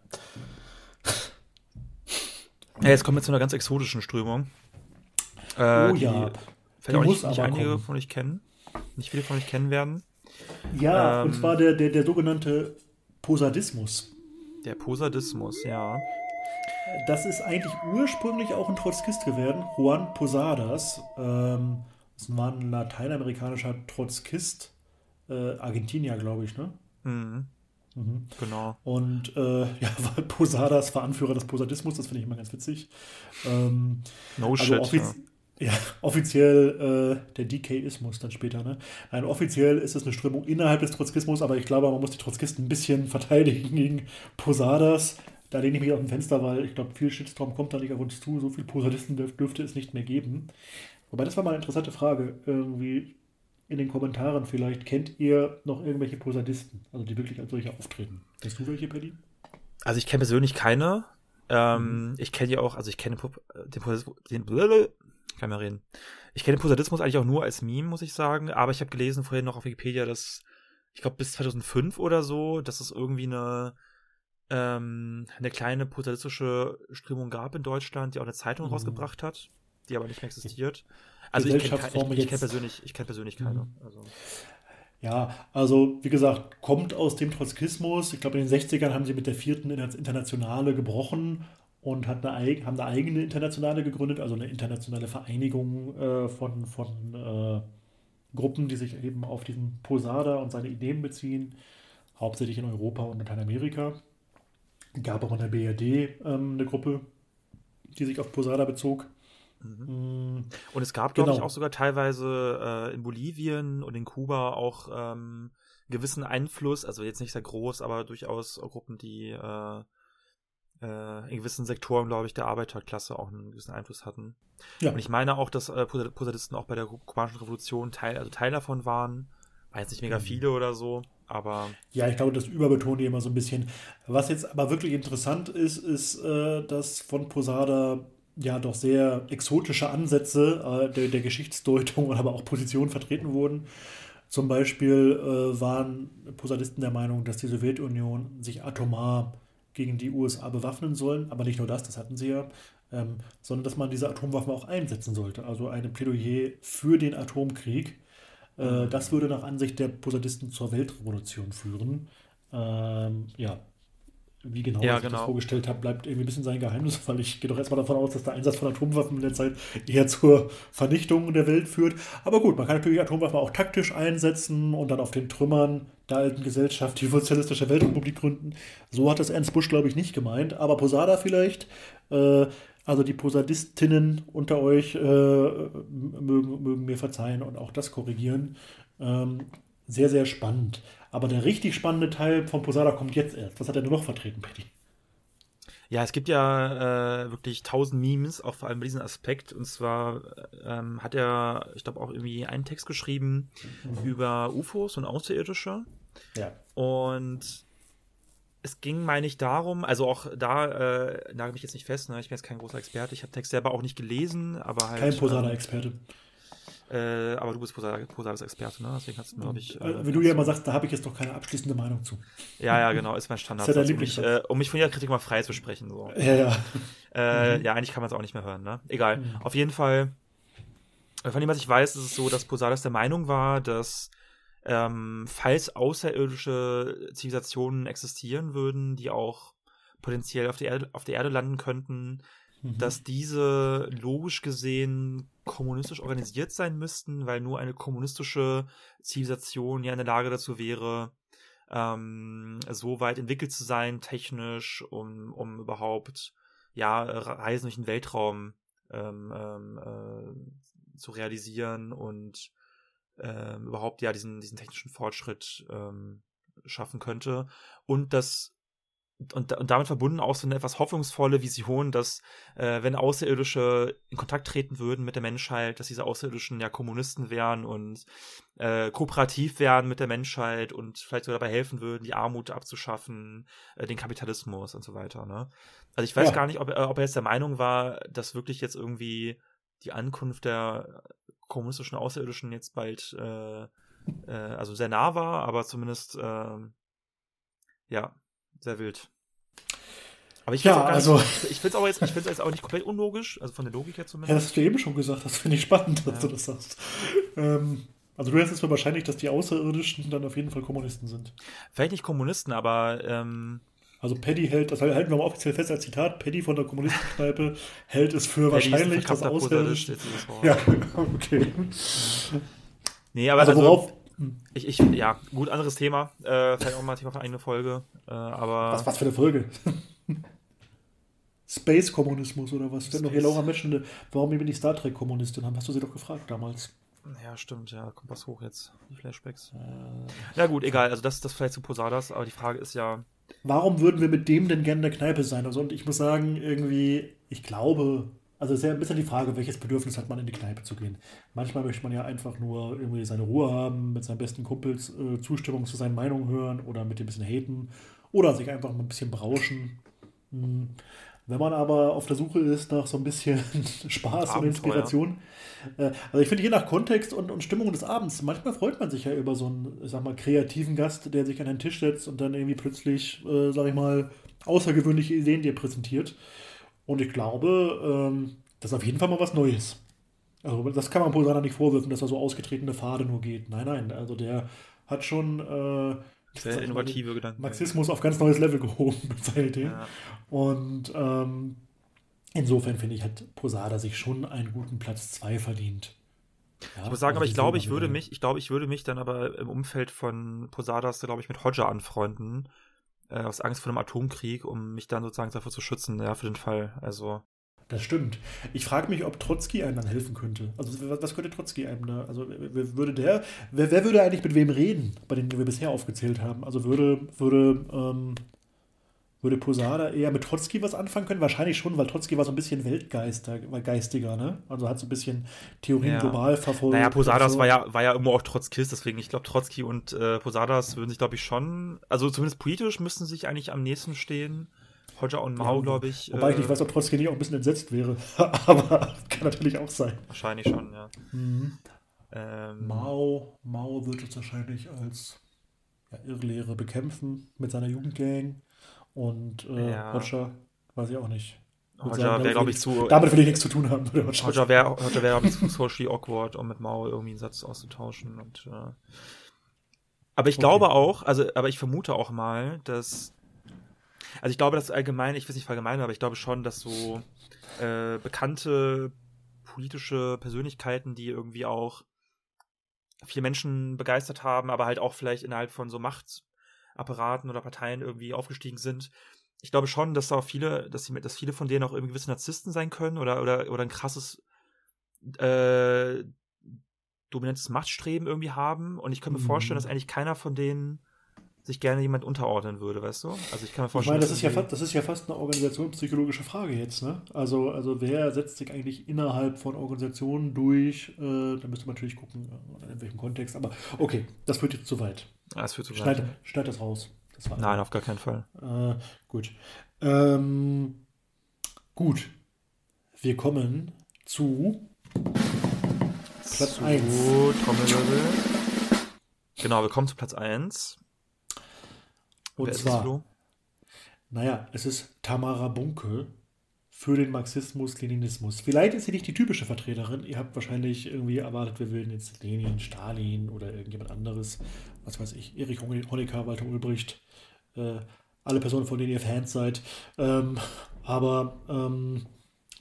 Ja, jetzt kommen wir zu einer ganz exotischen Strömung. Äh, oh ja. Vielleicht auch nicht, nicht einige kommen. von euch kennen. Nicht viele von euch kennen werden. Ja, ähm, und zwar der, der, der sogenannte Posadismus. Der Posadismus, ja. Das ist eigentlich ursprünglich auch ein Trotzkist gewesen, Juan Posadas. Ähm, das war ein lateinamerikanischer Trotzkist, äh, Argentinier, glaube ich, ne? Mhm. Mhm. Genau. Und äh, ja, Posadas war Anführer des Posadismus, das finde ich immer ganz witzig. Ähm, no also shit. Offiz ja. ja. offiziell äh, der Decaismus dann später. Ne? Nein, offiziell ist es eine Strömung innerhalb des Trotzkismus, aber ich glaube, man muss die Trotzkisten ein bisschen verteidigen gegen Posadas. Da lehne ich mich auf dem Fenster, weil ich glaube, viel Shitstorm kommt da nicht auf uns zu. So viele Posadisten dürf, dürfte es nicht mehr geben. Wobei, das war mal eine interessante Frage. Irgendwie in den Kommentaren vielleicht, kennt ihr noch irgendwelche Posadisten, also die wirklich als solche auftreten? Kennst du welche, Paddy? Also ich kenne persönlich keine. Ähm, mhm. Ich kenne ja auch, also ich kenne den, den, den kann mal reden. Ich kenne Posadismus eigentlich auch nur als Meme, muss ich sagen, aber ich habe gelesen vorhin noch auf Wikipedia, dass ich glaube bis 2005 oder so, dass es irgendwie eine ähm, eine kleine posadistische Strömung gab in Deutschland, die auch eine Zeitung mhm. rausgebracht hat, die aber nicht mehr existiert. Also ich kenne ich kenn persönlich, ich kenn persönlich keine. Mhm. Also. Ja, also wie gesagt, kommt aus dem Trotzkismus. Ich glaube, in den 60ern haben sie mit der vierten Internationale gebrochen und hat eine, haben eine eigene Internationale gegründet, also eine internationale Vereinigung äh, von, von äh, Gruppen, die sich eben auf diesen Posada und seine Ideen beziehen, hauptsächlich in Europa und Lateinamerika. Gab auch in der BRD ähm, eine Gruppe, die sich auf Posada bezog. Mhm. Mm, und es gab, glaube genau. ich, auch sogar teilweise äh, in Bolivien und in Kuba auch ähm, gewissen Einfluss, also jetzt nicht sehr groß, aber durchaus Gruppen, die äh, äh, in gewissen Sektoren, glaube ich, der Arbeiterklasse auch einen gewissen Einfluss hatten. Ja. Und ich meine auch, dass äh, Posadisten auch bei der kubanischen Revolution Teil, also Teil davon waren. War jetzt nicht mega mhm. viele oder so, aber. Ja, ich glaube, das überbetont die immer so ein bisschen. Was jetzt aber wirklich interessant ist, ist, äh, dass von Posada ja doch sehr exotische Ansätze äh, der, der Geschichtsdeutung und aber auch Positionen vertreten wurden. Zum Beispiel äh, waren Posadisten der Meinung, dass die Sowjetunion sich atomar gegen die USA bewaffnen sollen. Aber nicht nur das, das hatten sie ja, ähm, sondern dass man diese Atomwaffen auch einsetzen sollte. Also ein Plädoyer für den Atomkrieg. Äh, mhm. das würde nach Ansicht der Posadisten zur Weltrevolution führen. Ähm, ja, wie genau ja, ich genau. das vorgestellt habe, bleibt irgendwie ein bisschen sein Geheimnis, weil ich gehe doch erstmal davon aus, dass der Einsatz von Atomwaffen in der Zeit eher zur Vernichtung der Welt führt. Aber gut, man kann natürlich Atomwaffen auch taktisch einsetzen und dann auf den Trümmern der alten Gesellschaft die sozialistische Weltrepublik gründen. So hat das Ernst Busch, glaube ich, nicht gemeint. Aber Posada vielleicht, äh, also die Posadistinnen unter euch äh, mögen, mögen mir verzeihen und auch das korrigieren. Ähm, sehr, sehr spannend. Aber der richtig spannende Teil von Posada kommt jetzt erst. Was hat er nur noch vertreten, Patty? Ja, es gibt ja äh, wirklich tausend Memes, auch vor allem bei diesem Aspekt. Und zwar ähm, hat er, ich glaube, auch irgendwie einen Text geschrieben mhm. über UFOs und Außerirdische. Ja. Und es ging, meine ich, darum, also auch da äh, nagel mich jetzt nicht fest, ne? ich bin jetzt kein großer Experte, ich habe Text selber auch nicht gelesen, aber halt. Kein Posada-Experte. Ähm, äh, aber du bist Posadas-Experte, ne? Deswegen hast du, glaube ich. Äh, Wenn du ja immer sagst, da habe ich jetzt doch keine abschließende Meinung zu. Ja, ja, genau, ist mein Standard. ist ja also, um, mich, äh, um mich von jeder Kritik mal frei zu sprechen. So. Ja, ja. Äh, mhm. Ja, eigentlich kann man es auch nicht mehr hören, ne? Egal. Mhm. Auf jeden Fall, von dem, was ich weiß, ist es so, dass Posadas der Meinung war, dass ähm, falls außerirdische Zivilisationen existieren würden, die auch potenziell auf der Erde, auf der Erde landen könnten, mhm. dass diese logisch gesehen kommunistisch organisiert sein müssten, weil nur eine kommunistische Zivilisation ja in der Lage dazu wäre, ähm, so weit entwickelt zu sein, technisch, um, um überhaupt ja, Reisen durch den Weltraum ähm, ähm, äh, zu realisieren und ähm, überhaupt ja diesen, diesen technischen Fortschritt ähm, schaffen könnte. Und dass und, und damit verbunden auch so eine etwas hoffnungsvolle Vision, dass äh, wenn Außerirdische in Kontakt treten würden mit der Menschheit, dass diese Außerirdischen ja Kommunisten wären und äh, kooperativ wären mit der Menschheit und vielleicht sogar dabei helfen würden, die Armut abzuschaffen, äh, den Kapitalismus und so weiter. Ne? Also ich weiß ja. gar nicht, ob, äh, ob er jetzt der Meinung war, dass wirklich jetzt irgendwie die Ankunft der kommunistischen Außerirdischen jetzt bald äh, äh, also sehr nah war, aber zumindest äh, ja, sehr wild. Aber ich finde ja, also, ich finde es aber jetzt, ich finde es jetzt auch nicht komplett unlogisch, also von der Logik her zumindest. Ja, das hast du eben schon gesagt, das finde ich spannend, dass ja. du das sagst. Ähm, also du hältst es mir wahrscheinlich, dass die Außerirdischen dann auf jeden Fall Kommunisten sind. Vielleicht nicht Kommunisten, aber ähm, also Paddy hält, das halten wir mal offiziell fest als Zitat, Paddy von der Kommunistenkneipe hält es für Paddy wahrscheinlich, dass Außerirdische... Ja, okay. Nee, aber also, also worauf, ich, ich, ja, gut, anderes Thema. Äh, vielleicht auch mal Thema für eine Folge. Äh, aber was, was für eine Folge? Space-Kommunismus oder was? Space. Noch hier Laura Meschende, warum bin ich Star Trek-Kommunistin? Hast du sie doch gefragt damals. Ja, stimmt, ja, kommt was hoch jetzt, die Flashbacks. Äh, ja gut, egal, also das, das vielleicht zu Posadas, aber die Frage ist ja... Warum würden wir mit dem denn gerne in der Kneipe sein? Also und ich muss sagen, irgendwie, ich glaube, also ist ja ein bisschen die Frage, welches Bedürfnis hat man in die Kneipe zu gehen. Manchmal möchte man ja einfach nur irgendwie seine Ruhe haben, mit seinen besten Kumpels äh, Zustimmung zu seinen Meinungen hören oder mit dem ein bisschen haten oder sich einfach mal ein bisschen berauschen. Hm. Wenn man aber auf der Suche ist nach so ein bisschen Spaß und Inspiration, äh, also ich finde je nach Kontext und, und Stimmung des Abends, manchmal freut man sich ja über so einen, ich sag mal, kreativen Gast, der sich an den Tisch setzt und dann irgendwie plötzlich, äh, sag ich mal, außergewöhnliche Ideen dir präsentiert. Und ich glaube, ähm, das ist auf jeden Fall mal was Neues. Also das kann man Posana nicht vorwürfen, dass er so ausgetretene Pfade nur geht. Nein, nein, also der hat schon äh, sehr innovative Gedanken. Marxismus auf ganz neues Level gehoben seinen Ideen. Ja. Und ähm, insofern finde ich, hat Posada sich schon einen guten Platz 2 verdient. Ja, ich muss sagen, also aber ich glaube, ich würde mich, ich glaube, ich würde mich dann aber im Umfeld von Posadas, glaube ich, mit Hodger anfreunden, äh, aus Angst vor dem Atomkrieg, um mich dann sozusagen davor zu schützen, ja, für den Fall. Also. Das stimmt. Ich frage mich, ob Trotzki einem dann helfen könnte. Also was könnte Trotzki einem da? Also würde der, wer, wer würde eigentlich mit wem reden, bei denen wir bisher aufgezählt haben? Also würde, würde ähm, würde Posada eher mit Trotzki was anfangen können? Wahrscheinlich schon, weil Trotzki war so ein bisschen Weltgeister, war geistiger, ne? Also hat so ein bisschen Theorien ja. global verfolgt. Naja, Posadas so. war ja, war ja immer auch Trotzkist, deswegen, ich glaube, Trotzki und äh, Posadas würden sich, glaube ich, schon, also zumindest politisch müssten sich eigentlich am nächsten stehen. Hodger und Mao, ja, glaube ich. Wobei äh, ich nicht weiß, ob Trotzki nicht auch ein bisschen entsetzt wäre. Aber kann natürlich auch sein. Wahrscheinlich schon, ja. Mhm. Ähm, Mao, Mao wird es wahrscheinlich als ja, Irrlehre bekämpfen mit seiner Jugendgang. Und äh, ja. Roger weiß ich auch nicht. Roger wäre, glaube ich, zu. Damit will ich nichts zu tun haben. Roger wäre, Roger wäre, glaube ich, zu socially awkward, um mit Mao irgendwie einen Satz auszutauschen. Und, äh, aber ich okay. glaube auch, also, aber ich vermute auch mal, dass. Also ich glaube, dass allgemein, ich will nicht verallgemeinern, aber ich glaube schon, dass so äh, bekannte politische Persönlichkeiten, die irgendwie auch viele Menschen begeistert haben, aber halt auch vielleicht innerhalb von so Macht Apparaten oder Parteien irgendwie aufgestiegen sind. Ich glaube schon, dass da viele, dass, sie, dass viele von denen auch irgendwie gewisse Narzissten sein können oder, oder, oder ein krasses äh, dominantes Machtstreben irgendwie haben. Und ich kann mir mhm. vorstellen, dass eigentlich keiner von denen sich gerne jemand unterordnen würde, weißt du? Also ich kann mir vorstellen. Ich meine, das ist, ja fast, das ist ja fast eine organisationspsychologische Frage jetzt, ne? Also, also wer setzt sich eigentlich innerhalb von Organisationen durch? Äh, da müsste man natürlich gucken, äh, in welchem Kontext, aber okay, das führt jetzt zu weit. Das führt zu schneid, weit. Schneid das raus. Das Nein, auf gar keinen Fall. Äh, gut. Ähm, gut. Wir kommen zu Platz 1. Genau, wir kommen zu Platz 1. Und Wer zwar, naja, es ist Tamara Bunke für den Marxismus-Leninismus. Vielleicht ist sie nicht die typische Vertreterin. Ihr habt wahrscheinlich irgendwie erwartet, wir würden jetzt Lenin, Stalin oder irgendjemand anderes, was weiß ich, Erich Honecker, Walter Ulbricht, äh, alle Personen, von denen ihr Fans seid. Ähm, aber ähm,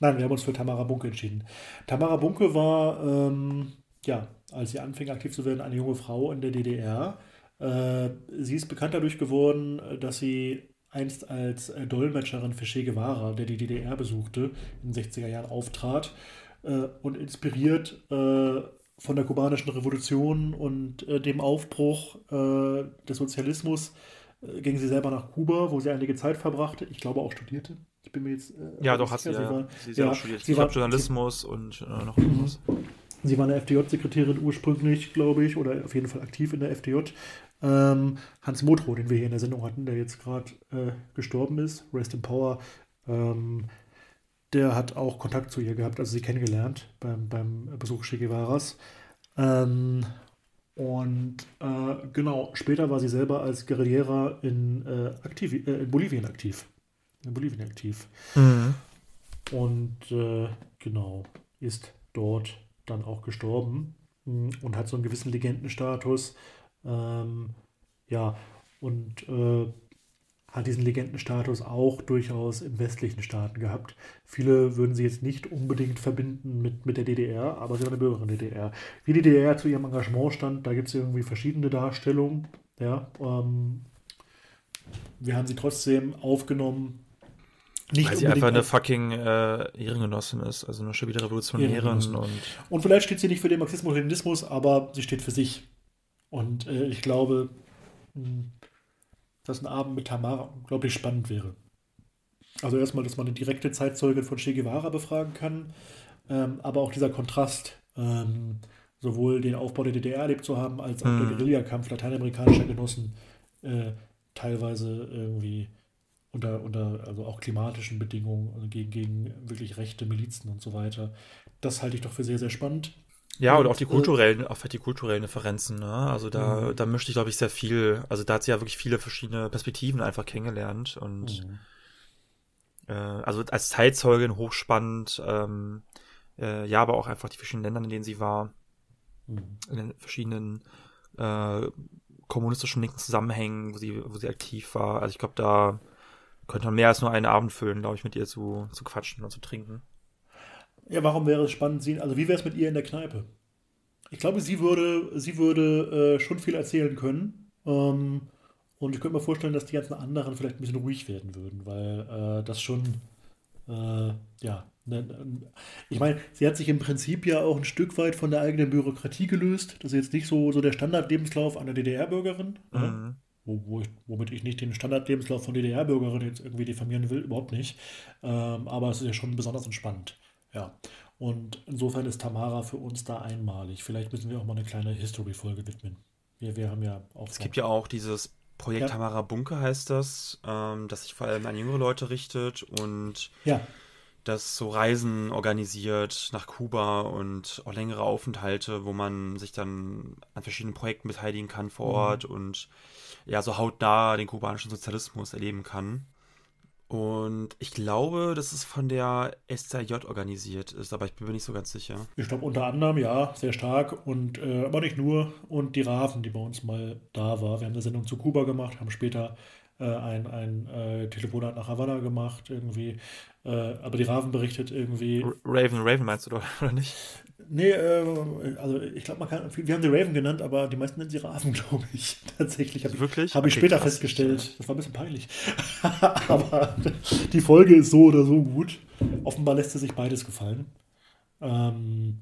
nein, wir haben uns für Tamara Bunke entschieden. Tamara Bunke war, ähm, ja, als sie anfing aktiv zu werden, eine junge Frau in der DDR. Äh, sie ist bekannt dadurch geworden, dass sie einst als äh, Dolmetscherin für Che Guevara, der die DDR besuchte, in den 60er Jahren auftrat äh, und inspiriert äh, von der kubanischen Revolution und äh, dem Aufbruch äh, des Sozialismus äh, ging sie selber nach Kuba, wo sie einige Zeit verbrachte. Ich glaube auch studierte. Ich bin mir jetzt. ja, doch, hat sie, ja. War, sie, ja, studiert. Sie war, Journalismus sie, und noch irgendwas. Sie war eine FDJ-Sekretärin ursprünglich, glaube ich, oder auf jeden Fall aktiv in der FDJ. Ähm, Hans Motro, den wir hier in der Sendung hatten, der jetzt gerade äh, gestorben ist, Rest in Power, ähm, der hat auch Kontakt zu ihr gehabt, also sie kennengelernt beim, beim Besuch Che Guevaras. Ähm, und äh, genau, später war sie selber als Guerillera in, äh, aktiv, äh, in Bolivien aktiv. In Bolivien aktiv. Mhm. Und äh, genau, ist dort dann auch gestorben hm, und hat so einen gewissen Legendenstatus. Ähm, ja, und äh, hat diesen Legendenstatus auch durchaus in westlichen Staaten gehabt. Viele würden sie jetzt nicht unbedingt verbinden mit, mit der DDR, aber sie war eine Bürgerin der DDR. Wie die DDR zu ihrem Engagement stand, da gibt es irgendwie verschiedene Darstellungen. Ja, ähm, wir haben sie trotzdem aufgenommen. Nicht Weil sie einfach eine fucking äh, Ehrengenossin ist, also eine stabile Revolutionärin. Und, und vielleicht steht sie nicht für den Marxismus-Leninismus, aber sie steht für sich. Und äh, ich glaube, hm, dass ein Abend mit Tamara unglaublich spannend wäre. Also erstmal, dass man eine direkte Zeitzeuge von Che Guevara befragen kann, ähm, aber auch dieser Kontrast, ähm, sowohl den Aufbau der DDR erlebt zu haben, als auch mhm. der Guerillakampf lateinamerikanischer Genossen, äh, teilweise irgendwie unter, unter also auch klimatischen Bedingungen, also gegen, gegen wirklich rechte Milizen und so weiter. Das halte ich doch für sehr, sehr spannend. Ja, und, und auch die äh, kulturellen, auch die kulturellen Differenzen, ne? Also da, mhm. da möchte ich, glaube ich, sehr viel, also da hat sie ja wirklich viele verschiedene Perspektiven einfach kennengelernt und mhm. äh, also als Zeitzeugin hochspannend, ähm, äh, ja, aber auch einfach die verschiedenen Länder, in denen sie war, mhm. in den verschiedenen äh, kommunistischen linken Zusammenhängen, wo sie, wo sie aktiv war. Also ich glaube, da könnte man mehr als nur einen Abend füllen, glaube ich, mit ihr zu, zu quatschen und zu trinken. Ja, warum wäre es spannend, sie, also wie wäre es mit ihr in der Kneipe? Ich glaube, sie würde, sie würde äh, schon viel erzählen können. Ähm, und ich könnte mir vorstellen, dass die ganzen anderen vielleicht ein bisschen ruhig werden würden, weil äh, das schon, äh, ja, ne, ne, ich meine, sie hat sich im Prinzip ja auch ein Stück weit von der eigenen Bürokratie gelöst. Das ist jetzt nicht so, so der Standardlebenslauf einer DDR-Bürgerin. Ne? Mhm. Ne? Wo, wo ich, womit ich nicht den Standardlebenslauf von DDR-Bürgerinnen jetzt irgendwie diffamieren will, überhaupt nicht. Ähm, aber es ist ja schon besonders entspannt. Ja. Und insofern ist Tamara für uns da einmalig. Vielleicht müssen wir auch mal eine kleine History-Folge widmen. Wir, wir haben ja auch. Es gibt ja auch dieses Projekt ja. Tamara Bunke heißt das, ähm, das sich vor allem an jüngere Leute richtet und ja. das so Reisen organisiert nach Kuba und auch längere Aufenthalte, wo man sich dann an verschiedenen Projekten beteiligen kann vor mhm. Ort mhm. und ja, so hautnah den kubanischen Sozialismus erleben kann. Und ich glaube, dass es von der SZJ organisiert ist, aber ich bin mir nicht so ganz sicher. Ich glaube unter anderem, ja, sehr stark. Und äh, aber nicht nur. Und die Raven, die bei uns mal da war. Wir haben eine Sendung zu Kuba gemacht, haben später äh, ein, ein äh, Telefonat nach Havanna gemacht, irgendwie. Äh, aber die Raven berichtet irgendwie. Raven, Raven meinst du doch, oder nicht? Nee, äh, also ich glaube, man kann, wir haben sie Raven genannt, aber die meisten nennen sie Raven, glaube ich. Tatsächlich. Hab Wirklich? Habe ich okay, später krass. festgestellt. Das war ein bisschen peinlich. aber die Folge ist so oder so gut. Offenbar lässt sie sich beides gefallen. Ähm,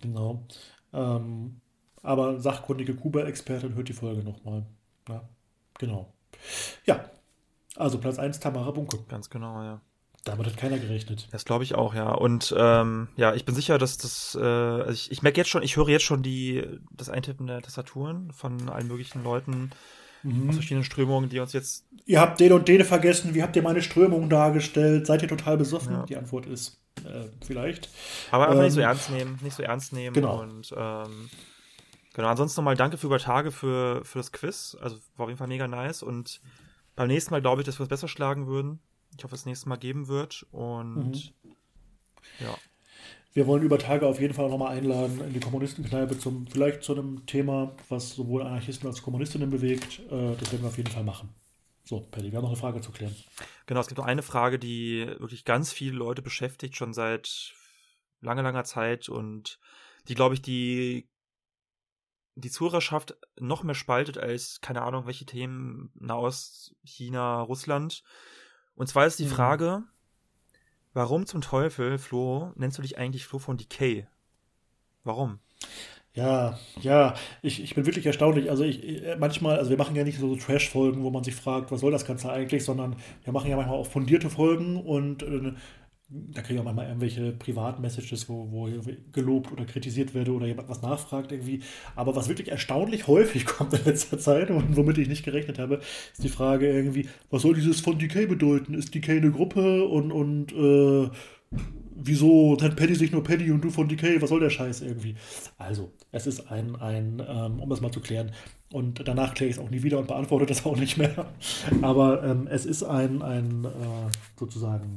genau. Ähm, aber sachkundige Kuba-Expertin hört die Folge nochmal. Ja, genau. Ja, also Platz 1 Tamara Bunke. Ganz genau, ja. Damit hat keiner gerechnet. Das glaube ich auch, ja. Und ähm, ja, ich bin sicher, dass das, äh, also ich, ich merke jetzt schon, ich höre jetzt schon die, das Eintippen der Tastaturen von allen möglichen Leuten mhm. aus verschiedenen Strömungen, die uns jetzt. Ihr habt den und den vergessen, wie habt ihr meine Strömung dargestellt? Seid ihr total besoffen? Ja. Die Antwort ist äh, vielleicht. Aber einfach ähm, nicht so ähm, ernst nehmen, nicht so ernst nehmen. Genau. Und ähm, genau, ansonsten nochmal danke für über Tage für, für das Quiz. Also war auf jeden Fall mega nice. Und beim nächsten Mal glaube ich, dass wir es besser schlagen würden ich hoffe, es nächstes Mal geben wird. Und mhm. ja. Wir wollen über Tage auf jeden Fall nochmal einladen in die Kommunistenkneipe zum, vielleicht zu einem Thema, was sowohl Anarchisten als Kommunistinnen bewegt. Äh, das werden wir auf jeden Fall machen. So, Paddy, wir haben noch eine Frage zu klären. Genau, es gibt noch eine Frage, die wirklich ganz viele Leute beschäftigt, schon seit langer, langer Zeit und die, glaube ich, die die Zuhörerschaft noch mehr spaltet als, keine Ahnung, welche Themen Nahost, China, Russland. Und zwar ist die mhm. Frage, warum zum Teufel, Flo, nennst du dich eigentlich Flo von Decay? Warum? Ja, ja, ich, ich bin wirklich erstaunlich. Also ich manchmal, also wir machen ja nicht so Trash-Folgen, wo man sich fragt, was soll das Ganze eigentlich, sondern wir machen ja manchmal auch fundierte Folgen und äh, da kriege ich auch manchmal irgendwelche Privatmessages, wo, wo gelobt oder kritisiert werde oder jemand was nachfragt irgendwie. Aber was wirklich erstaunlich häufig kommt in letzter Zeit und womit ich nicht gerechnet habe, ist die Frage irgendwie, was soll dieses von Decay bedeuten? Ist Decay eine Gruppe und, und äh, wieso nennt Paddy sich nur Paddy und du von Decay? Was soll der Scheiß irgendwie? Also, es ist ein, ein ähm, um das mal zu klären, und danach kläre ich es auch nie wieder und beantworte das auch nicht mehr. Aber ähm, es ist ein, ein äh, sozusagen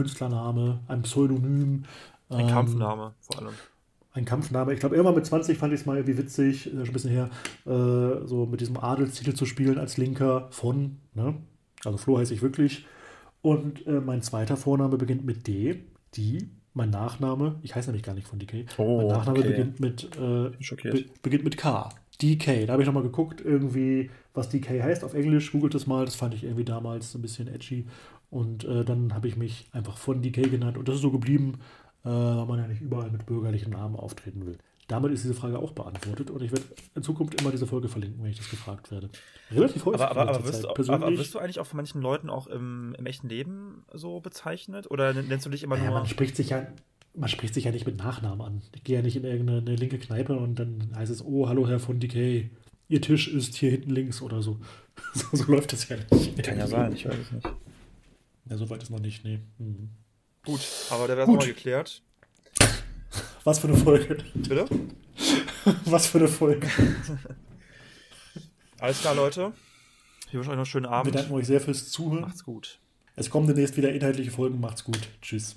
Künstlername, ein Pseudonym. Ein ähm, Kampfname vor allem. Ein Kampfname. Ich glaube, irgendwann mit 20 fand ich es mal irgendwie witzig, ist schon ein bisschen her, äh, so mit diesem Adelstitel zu spielen als Linker von, ne? Also Flo heiße ich wirklich. Und äh, mein zweiter Vorname beginnt mit D, die, mein Nachname, ich heiße nämlich gar nicht von DK, oh, mein Nachname okay. beginnt mit äh, be beginnt mit K. DK. Da habe ich nochmal geguckt, irgendwie, was DK heißt auf Englisch, googelt es mal, das fand ich irgendwie damals ein bisschen edgy. Und äh, dann habe ich mich einfach von DK genannt und das ist so geblieben. äh, weil man ja nicht überall mit bürgerlichen Namen auftreten will. Damit ist diese Frage auch beantwortet und ich werde in Zukunft immer diese Folge verlinken, wenn ich das gefragt werde. Relativ häufig. Aber, aber, aber, wirst, du, aber wirst, du, eigentlich auch von manchen Leuten auch im, im, echten Leben so bezeichnet? Oder nennst du dich immer naja, nur. Man spricht sich ja. Man spricht sich ja nicht mit Nachnamen an. Ich gehe ja nicht in irgendeine linke Kneipe und dann heißt es, oh, hallo Herr von Decay, Ihr Tisch ist hier hinten links oder so. so, so läuft das ja nicht. Kann ja sein, ich weiß es nicht. Ja, so weit ist noch nicht, nee. Mhm. Gut, aber der wäre mal geklärt. Was für eine Folge. Bitte? Was für eine Folge. Alles klar, Leute. Ich wünsche euch noch einen schönen Abend. Wir danken euch sehr fürs Zuhören. Macht's gut. Es kommen demnächst wieder inhaltliche Folgen. Macht's gut. Tschüss.